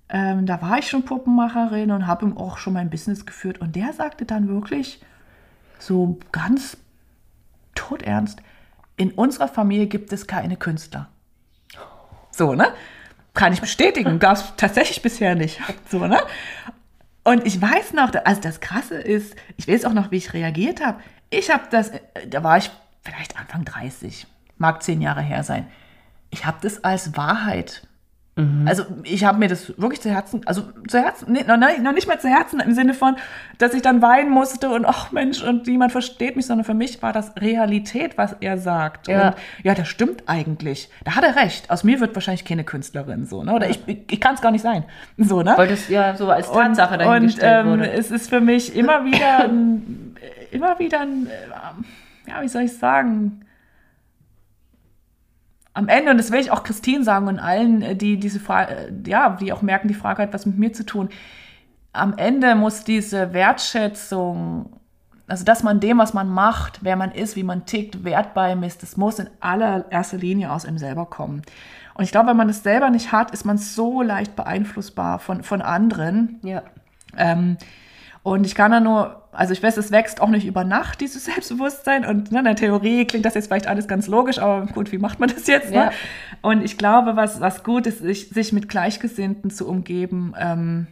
Ähm, da war ich schon Puppenmacherin und habe ihm auch schon mein Business geführt. Und der sagte dann wirklich so ganz todernst, in unserer Familie gibt es keine Künstler. So, ne? Kann ich bestätigen, gab es tatsächlich bisher nicht. So, ne? Und ich weiß noch, also das Krasse ist, ich weiß auch noch, wie ich reagiert habe. Ich habe das, da war ich vielleicht Anfang 30, mag zehn Jahre her sein. Ich habe das als Wahrheit Mhm. Also ich habe mir das wirklich zu Herzen, also zu Herzen, nee, noch, noch, nicht mal zu Herzen im Sinne von, dass ich dann weinen musste und ach Mensch und niemand versteht mich, sondern für mich war das Realität, was er sagt. Ja. Und ja, das stimmt eigentlich. Da hat er recht. Aus mir wird wahrscheinlich keine Künstlerin so, ne? Oder ich, ich, ich kann es gar nicht sein. So, ne? Weil das ja so als Tatsache und, dahingestellt und, ähm, wurde. Es ist für mich immer wieder ein, immer wieder ein, äh, ja, wie soll ich sagen, am Ende, und das will ich auch Christine sagen und allen, äh, die diese Frage, äh, ja, die auch merken, die Frage hat was mit mir zu tun. Am Ende muss diese Wertschätzung, also dass man dem, was man macht, wer man ist, wie man tickt, Wert beimisst, das muss in allererster Linie aus einem selber kommen. Und ich glaube, wenn man das selber nicht hat, ist man so leicht beeinflussbar von, von anderen. Ja. Ähm, und ich kann da nur, also ich weiß, es wächst auch nicht über Nacht, dieses Selbstbewusstsein. Und ne, in der Theorie klingt das jetzt vielleicht alles ganz logisch, aber gut, wie macht man das jetzt? Ne? Ja. Und ich glaube, was, was gut ist, sich, sich mit Gleichgesinnten zu umgeben, ähm,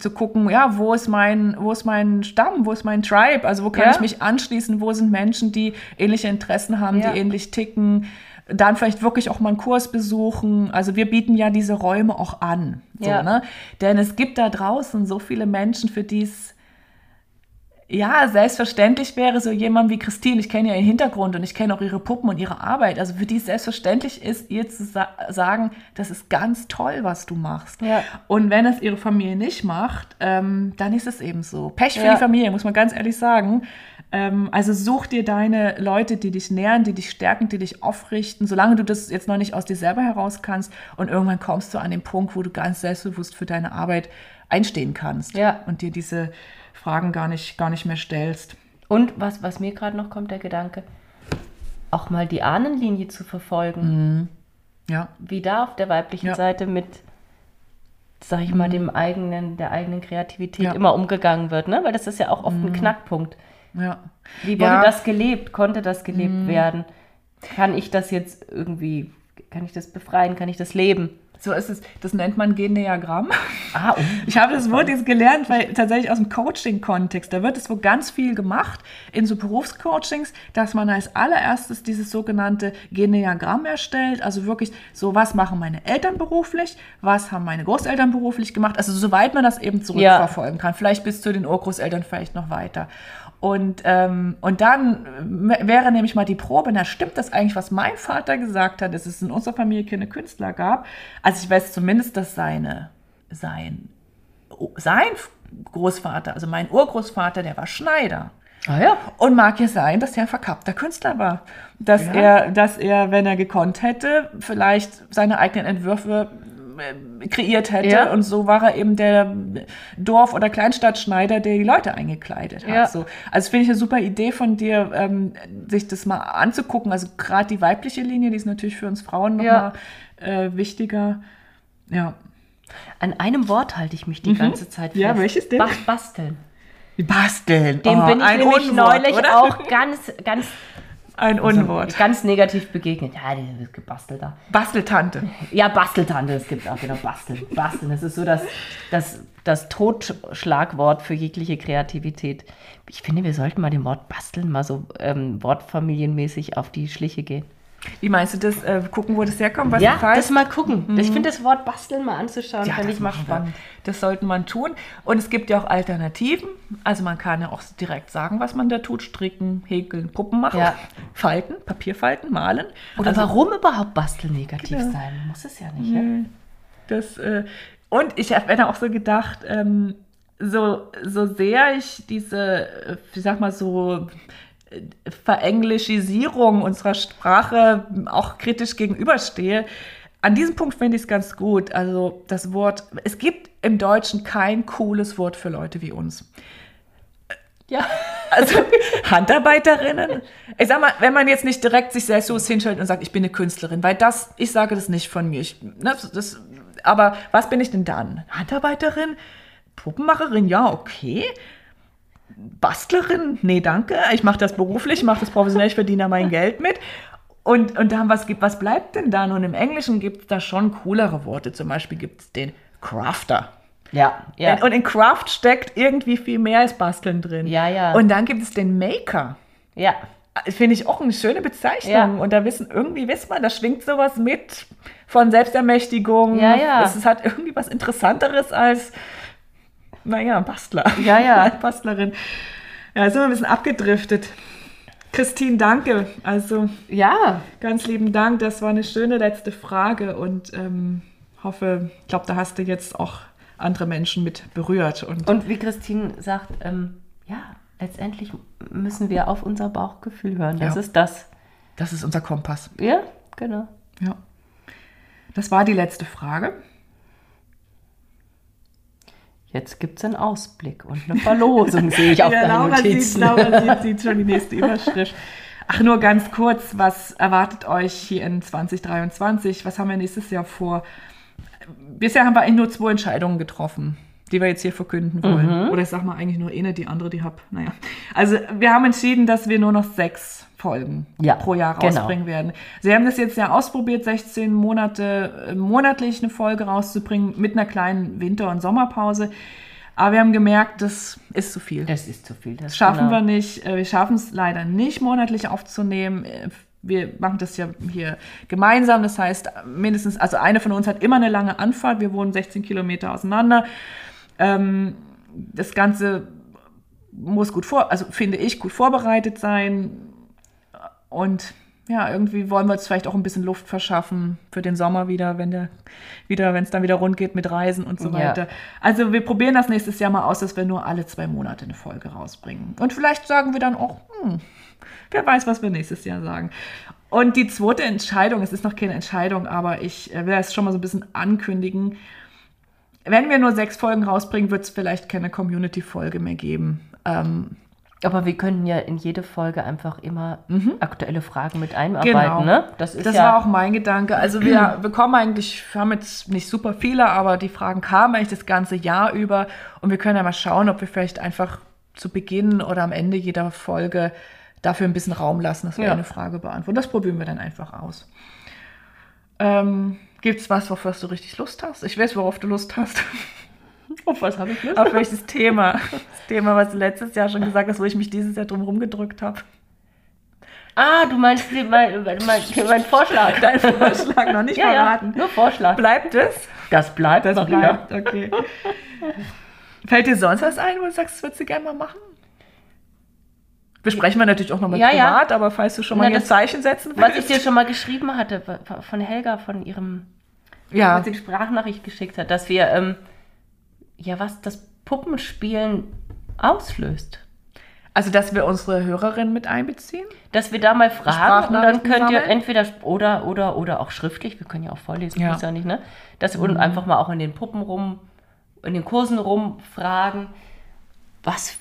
zu gucken, ja, wo ist mein, wo ist mein Stamm, wo ist mein Tribe? Also wo kann ja. ich mich anschließen? Wo sind Menschen, die ähnliche Interessen haben, ja. die ähnlich ticken? Dann vielleicht wirklich auch mal einen Kurs besuchen. Also wir bieten ja diese Räume auch an. So, ja. ne? Denn es gibt da draußen so viele Menschen, für die es ja, selbstverständlich wäre so jemand wie Christine, ich kenne ja ihren Hintergrund und ich kenne auch ihre Puppen und ihre Arbeit, also für die es selbstverständlich ist, ihr zu sa sagen, das ist ganz toll, was du machst. Ja. Und wenn es ihre Familie nicht macht, ähm, dann ist es eben so. Pech für ja. die Familie, muss man ganz ehrlich sagen. Ähm, also such dir deine Leute, die dich nähren, die dich stärken, die dich aufrichten, solange du das jetzt noch nicht aus dir selber heraus kannst. Und irgendwann kommst du an den Punkt, wo du ganz selbstbewusst für deine Arbeit einstehen kannst ja. und dir diese Fragen gar nicht, gar nicht mehr stellst. Und was, was mir gerade noch kommt, der Gedanke, auch mal die Ahnenlinie zu verfolgen. Mhm. Ja. Wie da auf der weiblichen ja. Seite mit, sag ich mal, mhm. dem eigenen, der eigenen Kreativität ja. immer umgegangen wird, ne? Weil das ist ja auch oft mhm. ein Knackpunkt. Ja. Wie wurde ja. das gelebt? Konnte das gelebt mhm. werden? Kann ich das jetzt irgendwie, kann ich das befreien? Kann ich das leben? So ist es. Das nennt man Gendiagramm. Ah, oh. Ich habe das Wort jetzt gelernt, weil tatsächlich aus dem Coaching-Kontext, da wird es wohl ganz viel gemacht in so Berufscoachings, dass man als allererstes dieses sogenannte Gendiagramm erstellt. Also wirklich so, was machen meine Eltern beruflich? Was haben meine Großeltern beruflich gemacht? Also soweit man das eben zurückverfolgen ja. kann. Vielleicht bis zu den Urgroßeltern vielleicht noch weiter. Und, ähm, und dann wäre nämlich mal die Probe, na stimmt das eigentlich, was mein Vater gesagt hat, dass es in unserer Familie keine Künstler gab. Also ich weiß zumindest, dass seine, sein, sein Großvater, also mein Urgroßvater, der war Schneider. Ah ja. Und mag ja sein, dass er ein verkappter Künstler war. Dass ja. er, dass er, wenn er gekonnt hätte, vielleicht seine eigenen Entwürfe kreiert hätte. Ja. Und so war er eben der Dorf- oder Kleinstadtschneider, der die Leute eingekleidet hat. Ja. So. Also finde ich eine super Idee von dir, ähm, sich das mal anzugucken. Also gerade die weibliche Linie, die ist natürlich für uns Frauen Ja. nochmal äh, wichtiger. Ja. An einem Wort halte ich mich die ganze Zeit fest. Ja, welches denn? Bas basteln. Basteln. Dem Oh, bin ich nämlich Unwort, neulich oder? auch ganz, ganz, Ein Unwort. ganz negativ begegnet. Ja, das gebastelt da. Basteltante. Ja, Basteltante, es gibt auch genau Basteln. Basteln, das ist so das, das, das Totschlagwort für jegliche Kreativität. Ich finde, wir sollten mal dem Wort Basteln mal so ähm, wortfamilienmäßig auf die Schliche gehen. Wie meinst du das? Äh, gucken, wo das herkommt? Was ja, das mal gucken. Ich finde das Wort Basteln mal anzuschauen, Ja, fände das ich mal spannend. Das sollte man tun. Und es gibt ja auch Alternativen. Also man kann ja auch direkt sagen, was man da tut. Stricken, häkeln, Puppen machen, Ja. falten, Papierfalten, malen. Oder also, warum überhaupt Basteln negativ Genau. sein? Muss es ja nicht. Ne? Das, äh, und ich habe mir auch so gedacht, ähm, so, so sehr ich diese, äh, ich sag mal so, Verenglischisierung unserer Sprache auch kritisch gegenüberstehe, an diesem Punkt finde ich es ganz gut. Also das Wort, es gibt im Deutschen kein cooles Wort für Leute wie uns. Ja. Also Handarbeiterinnen. Ich sag mal, wenn man jetzt nicht direkt sich selbstbewusst hinstellt und sagt, ich bin eine Künstlerin, weil das, ich sage das nicht von mir. Ich, ne, das, aber was bin ich denn dann? Handarbeiterin? Puppenmacherin? Ja, okay. Bastlerin? Nee, danke. Ich mache das beruflich, ich mache das professionell, ich verdiene da mein Geld mit. Und, und dann, was, gibt, was bleibt denn dann? Und im Englischen gibt es da schon coolere Worte. Zum Beispiel gibt es den Crafter. Ja, ja. Und in Craft steckt irgendwie viel mehr als Basteln drin. Ja, ja. Und dann gibt es den Maker. ja. Finde ich auch eine schöne Bezeichnung. Ja. Und da wissen, irgendwie wisst man, da schwingt sowas mit von Selbstermächtigung. Ja, ja. Es ist- hat irgendwie was Interessanteres als, naja, Bastler. Ja, ja. Bastlerin. Ja, sind wir ein bisschen abgedriftet. Christine, danke. Also Ja, ganz lieben Dank. Das war eine schöne letzte Frage und ähm, hoffe, ich glaube, da hast du jetzt auch andere Menschen mit berührt. Und, Und wie Christine sagt, ähm, ja, letztendlich müssen wir auf unser Bauchgefühl hören. Das Ja. ist das. das ist unser Kompass. Ja, genau. Ja. Das war die letzte Frage. Jetzt gibt es einen Ausblick und eine Verlosung, sehe ich auf Ja, deinen Laura sieht, Notizen. Laura sieht, sieht schon die nächste Überschrift. Ach, nur ganz kurz, was erwartet euch hier in 2023? Was haben wir nächstes Jahr vor? Bisher haben wir eigentlich nur zwei Entscheidungen getroffen, die wir jetzt hier verkünden wollen. Mhm. Oder ich sag mal eigentlich nur eine, die andere, die hab. Naja. Also wir haben entschieden, dass wir nur noch sechs Folgen Ja, pro Jahr genau. rausbringen werden. Sie haben das jetzt ja ausprobiert, 16 Monate äh, monatlich eine Folge rauszubringen mit einer kleinen Winter- und Sommerpause. Aber wir haben gemerkt, das ist zu viel. Das ist zu viel. Das Das schaffen genau. wir nicht. Äh, Wir schaffen es leider nicht monatlich aufzunehmen. Äh, Wir machen das ja hier gemeinsam. Das heißt, mindestens, also eine von uns hat immer eine lange Anfahrt. Wir wohnen 16 Kilometer auseinander. Ähm, das Ganze muss gut vor, also finde ich, gut vorbereitet sein. Und ja, irgendwie wollen wir uns vielleicht auch ein bisschen Luft verschaffen für den Sommer wieder, wenn der wieder, wenn es dann wieder rund geht mit Reisen und so Ja. weiter. Also wir probieren das nächstes Jahr mal aus, dass wir nur alle zwei Monate eine Folge rausbringen. Und vielleicht sagen wir dann auch, hm, wer weiß, was wir nächstes Jahr sagen. Und die zweite Entscheidung, es ist noch keine Entscheidung, aber ich äh, will es schon mal so ein bisschen ankündigen. Wenn wir nur sechs Folgen rausbringen, wird es vielleicht keine Community-Folge mehr geben. Ähm, Aber wir können ja in jede Folge einfach immer aktuelle Fragen mit einarbeiten, Genau. ne? Das ist das ja war auch mein Gedanke. Also wir bekommen eigentlich, wir haben jetzt nicht super viele, aber die Fragen kamen eigentlich das ganze Jahr über. Und wir können ja mal schauen, ob wir vielleicht einfach zu Beginn oder am Ende jeder Folge dafür ein bisschen Raum lassen, dass wir Ja. eine Frage beantworten. Das probieren wir dann einfach aus. Ähm, Gibt es was, was du richtig Lust hast? Ich weiß, worauf du Lust hast. Auf was habe ich Lust? auf welches Thema? Das Thema, was du letztes Jahr schon gesagt hast, wo ich mich dieses Jahr drum rumgedrückt habe. Ah, du meinst mein, mein, mein, Vorschlag. Dein Vorschlag noch nicht ja, ja, verraten. nur Vorschlag. Bleibt es? Das bleibt. Das bleibt, okay. Fällt dir sonst was ein, wo du sagst, das würdest du gerne mal machen? Besprechen wir natürlich auch nochmal Ja, ja. privat, aber falls du schon mal Na, hier ein das- Zeichen setzen Was ich willst. dir schon mal geschrieben hatte, von Helga, von ihrem, ja, was sie die Sprachnachricht geschickt hat, dass wir, ähm, ja, was das Puppenspielen auslöst. Also, dass wir unsere Hörerinnen mit einbeziehen? Dass wir da mal fragen und dann könnt ihr entweder oder oder oder auch schriftlich, wir können ja auch vorlesen, Ja. muss ja nicht, ne? Dass wir und einfach mal auch in den Puppen rum, in den Kursen fragen, was,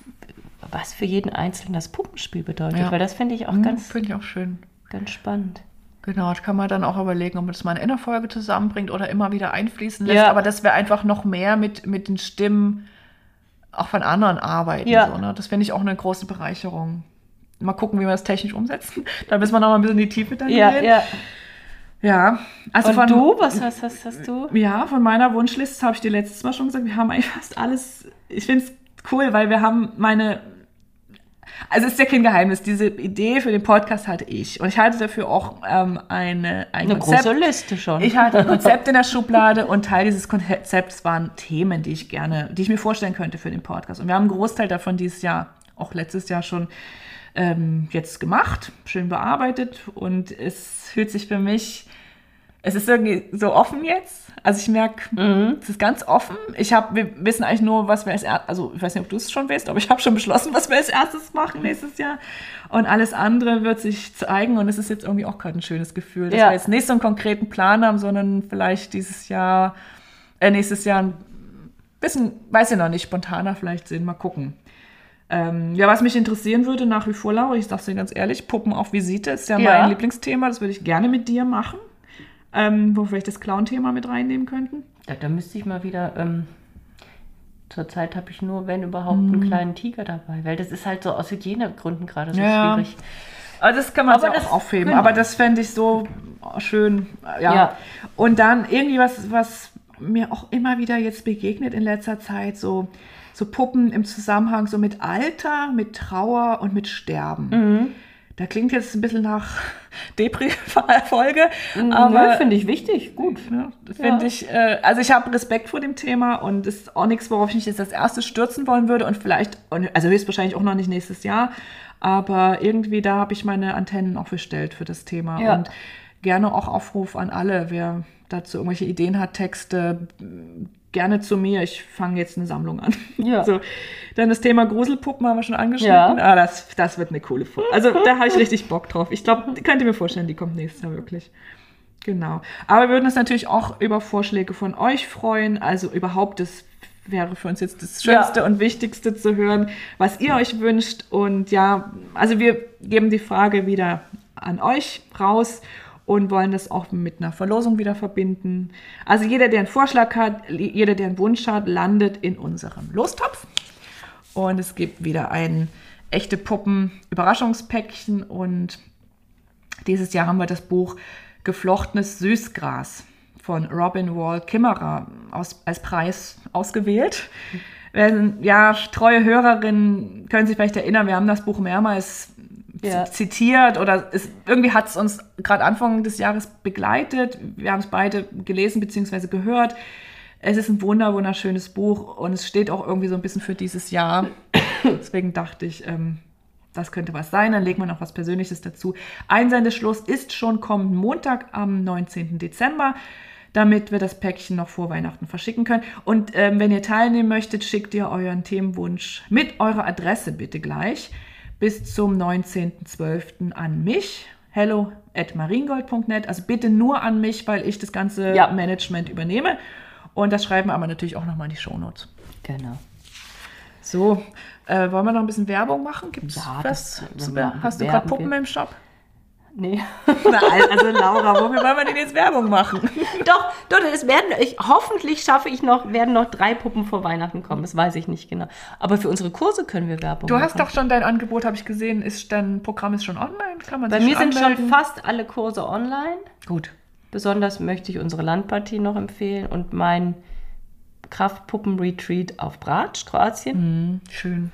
was für jeden Einzelnen das Puppenspiel bedeutet. Ja. Weil das finde ich auch Hm, ganz, Finde ich auch schön. ganz spannend. Genau, das kann man dann auch überlegen, ob man das mal in einer Folge zusammenbringt oder immer wieder einfließen lässt. Ja. Aber dass wir einfach noch mehr mit, mit den Stimmen auch von anderen arbeiten. Ja. So, ne? Das finde ich auch eine große Bereicherung. Mal gucken, wie wir das technisch umsetzen. Da müssen wir noch mal ein bisschen in die Tiefe dann Ja, gehen. ja. ja. Also Und von, du, was hast, hast, hast du? Ja, von meiner Wunschliste habe ich dir letztes Mal schon gesagt, wir haben eigentlich fast alles. Ich finde es cool, weil wir haben meine. Also es ist ja kein Geheimnis, diese Idee für den Podcast hatte ich. Und ich hatte dafür auch ähm, eine, ein Eine Konzept. große Liste schon. Ich hatte ein Konzept in der Schublade und Teil dieses Konzepts waren Themen, die ich gerne, die ich mir vorstellen könnte für den Podcast. Und wir haben einen Großteil davon dieses Jahr, auch letztes Jahr schon ähm, jetzt gemacht, schön bearbeitet und es fühlt sich für mich, es ist irgendwie so offen jetzt. Also ich merke, es ist ganz offen. Ich habe, wir wissen eigentlich nur, was wir als erstes, also ich weiß nicht, ob du es schon weißt, aber ich habe schon beschlossen, was wir als erstes machen nächstes Jahr. Und alles andere wird sich zeigen und es ist jetzt irgendwie auch gerade ein schönes Gefühl, dass Ja. wir jetzt nicht so einen konkreten Plan haben, sondern vielleicht dieses Jahr, äh, nächstes Jahr ein bisschen, weiß ich noch nicht, spontaner vielleicht sind. Mal gucken. Ähm, ja, was mich interessieren würde nach wie vor, Laura, ich sag's dir ganz ehrlich, Puppen auf Visite ist ja, Ja. mein Lieblingsthema. Das würde ich gerne mit dir machen. Ähm, wo wir vielleicht das Clown-Thema mit reinnehmen könnten. Da, da müsste ich mal wieder. Ähm, Zurzeit habe ich nur, wenn überhaupt, einen kleinen Tiger dabei, weil das ist halt so aus Hygienegründen gerade so Ja. schwierig. Also das kann man Aber das- auch aufheben. genau. Aber das fände ich so schön. Ja. Ja. Und dann irgendwie was, was mir auch immer wieder jetzt begegnet in letzter Zeit, so, so Puppen im Zusammenhang so mit Alter, mit Trauer und mit Sterben. Mhm. Da klingt jetzt ein bisschen nach Depri-Folge, Aber aber finde ich wichtig, gut. ja, finde ich, äh, also ich habe Respekt vor dem Thema und es ist auch nichts, worauf ich mich jetzt als erstes stürzen wollen würde und vielleicht, also höchstwahrscheinlich auch noch nicht nächstes Jahr, aber irgendwie da habe ich meine Antennen auch gestellt für das Thema Ja. und gerne auch Aufruf an alle, wer dazu irgendwelche Ideen hat, Texte, gerne zu mir. Ich fange jetzt eine Sammlung an. Ja. So, dann das Thema Gruselpuppen haben wir schon angeschnitten. Ja. Ah, das, das wird eine coole Folge. Also da habe ich richtig Bock drauf. Ich glaube, könnt ihr mir vorstellen, die kommt nächstes Jahr wirklich. Genau. Aber wir würden uns natürlich auch über Vorschläge von euch freuen. Also überhaupt, das wäre für uns jetzt das Schönste Ja. und Wichtigste zu hören, was ihr euch wünscht. Und ja, also wir geben die Frage wieder an euch raus und wollen das auch mit einer Verlosung wieder verbinden. Also jeder, der einen Vorschlag hat, jeder, der einen Wunsch hat, landet in unserem Lostopf. Und es gibt wieder ein echte Puppen Überraschungspäckchen und dieses Jahr haben wir das Buch Geflochtenes Süßgras von Robin Wall Kimmerer aus, als Preis ausgewählt. Wenn, ja, treue Hörerinnen können sich vielleicht erinnern, wir haben das Buch mehrmals Ja. zitiert oder es, irgendwie hat es uns gerade Anfang des Jahres begleitet. Wir haben es beide gelesen bzw. gehört. Es ist ein wunder, wunderschönes Buch und es steht auch irgendwie so ein bisschen für dieses Jahr. Deswegen dachte ich, ähm, das könnte was sein. Dann legen wir noch was Persönliches dazu. Einsendeschluss ist schon kommenden Montag am 19. Dezember, damit wir das Päckchen noch vor Weihnachten verschicken können. Und ähm, wenn ihr teilnehmen möchtet, schickt ihr euren Themenwunsch mit eurer Adresse bitte gleich bis zum 19.12. an mich. Hello at mariengold.net. Also bitte nur an mich, weil ich das ganze Ja. Management übernehme. Und das schreiben wir aber natürlich auch nochmal in die Shownotes. Genau. So, äh, wollen wir noch ein bisschen Werbung machen? Gibt's Ja, was? das- Hast du gerade Puppen wir. im Shop? Nee. Na, also Laura, wofür wollen wir denn jetzt Werbung machen? doch, doch, es werden, ich, hoffentlich schaffe ich noch, werden noch drei Puppen vor Weihnachten kommen. Das weiß ich nicht genau. Aber für unsere Kurse können wir Werbung Du machen. hast doch schon dein Angebot, habe ich gesehen, ist dein Programm ist schon online? Kann man Bei sich mir sind schon fast alle Kurse online. Gut. Besonders möchte ich unsere Landpartie noch empfehlen und mein Kraftpuppen-Retreat auf Bratsch, Kroatien. Schön.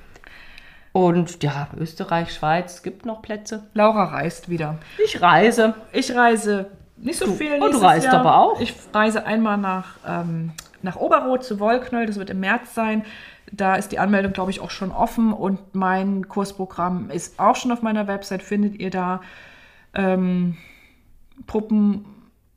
Und ja, Österreich, Schweiz, gibt noch Plätze. Laura reist wieder. Ich reise. Ich reise nicht so Du- viel. oh, du reist Jahr. aber auch. Ich reise einmal nach, ähm, nach Oberroth zu Wollknöll, das wird im März sein. Da ist die Anmeldung, glaube ich, auch schon offen und mein Kursprogramm ist auch schon auf meiner Website, findet ihr da. Ähm, Puppen,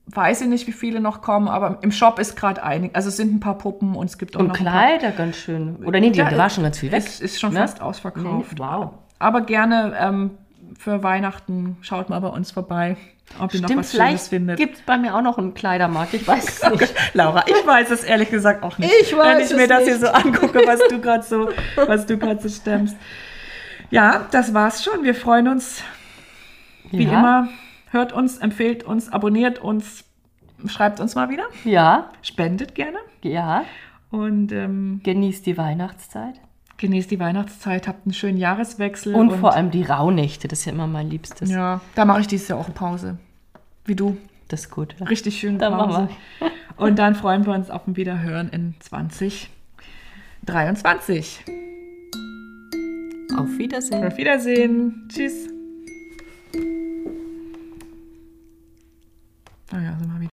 weiß ich nicht, wie viele noch kommen, aber im Shop ist gerade einig. Also es sind ein paar Puppen und es gibt auch Und noch Kleider ganz schön. Oder nee, die, Ja, war schon ganz viel weg. Es ist schon ne? fast ausverkauft. Nee, wow. Aber gerne ähm, für Weihnachten schaut mal bei uns vorbei, ob ihr noch Stimmt, was Schönes vielleicht findet. gibt es bei mir auch noch einen Kleidermarkt. Ich weiß es nicht. Laura, ich weiß es ehrlich gesagt auch nicht. Ich weiß Wenn ich mir das hier nicht. so angucke, was du gerade so, was du gerade so stemmst. Ja, das war's schon. Wir freuen uns wie Ja. immer. Hört uns, empfehlt uns, abonniert uns, schreibt uns mal wieder, Ja, spendet gerne ja. und ähm, Genießt die Weihnachtszeit. genießt die Weihnachtszeit, habt einen schönen Jahreswechsel. Und, vor allem die Rauhnächte, das ist ja immer mein Liebstes. Ja, da mache ich dieses Jahr auch Pause. Wie du. Das ist gut. Richtig schön Dann Pause. machen Und dann freuen wir uns auf ein Wiederhören in 2023. Auf Wiedersehen. Auf Wiedersehen. Tschüss. Ah ja, sind wir wieder.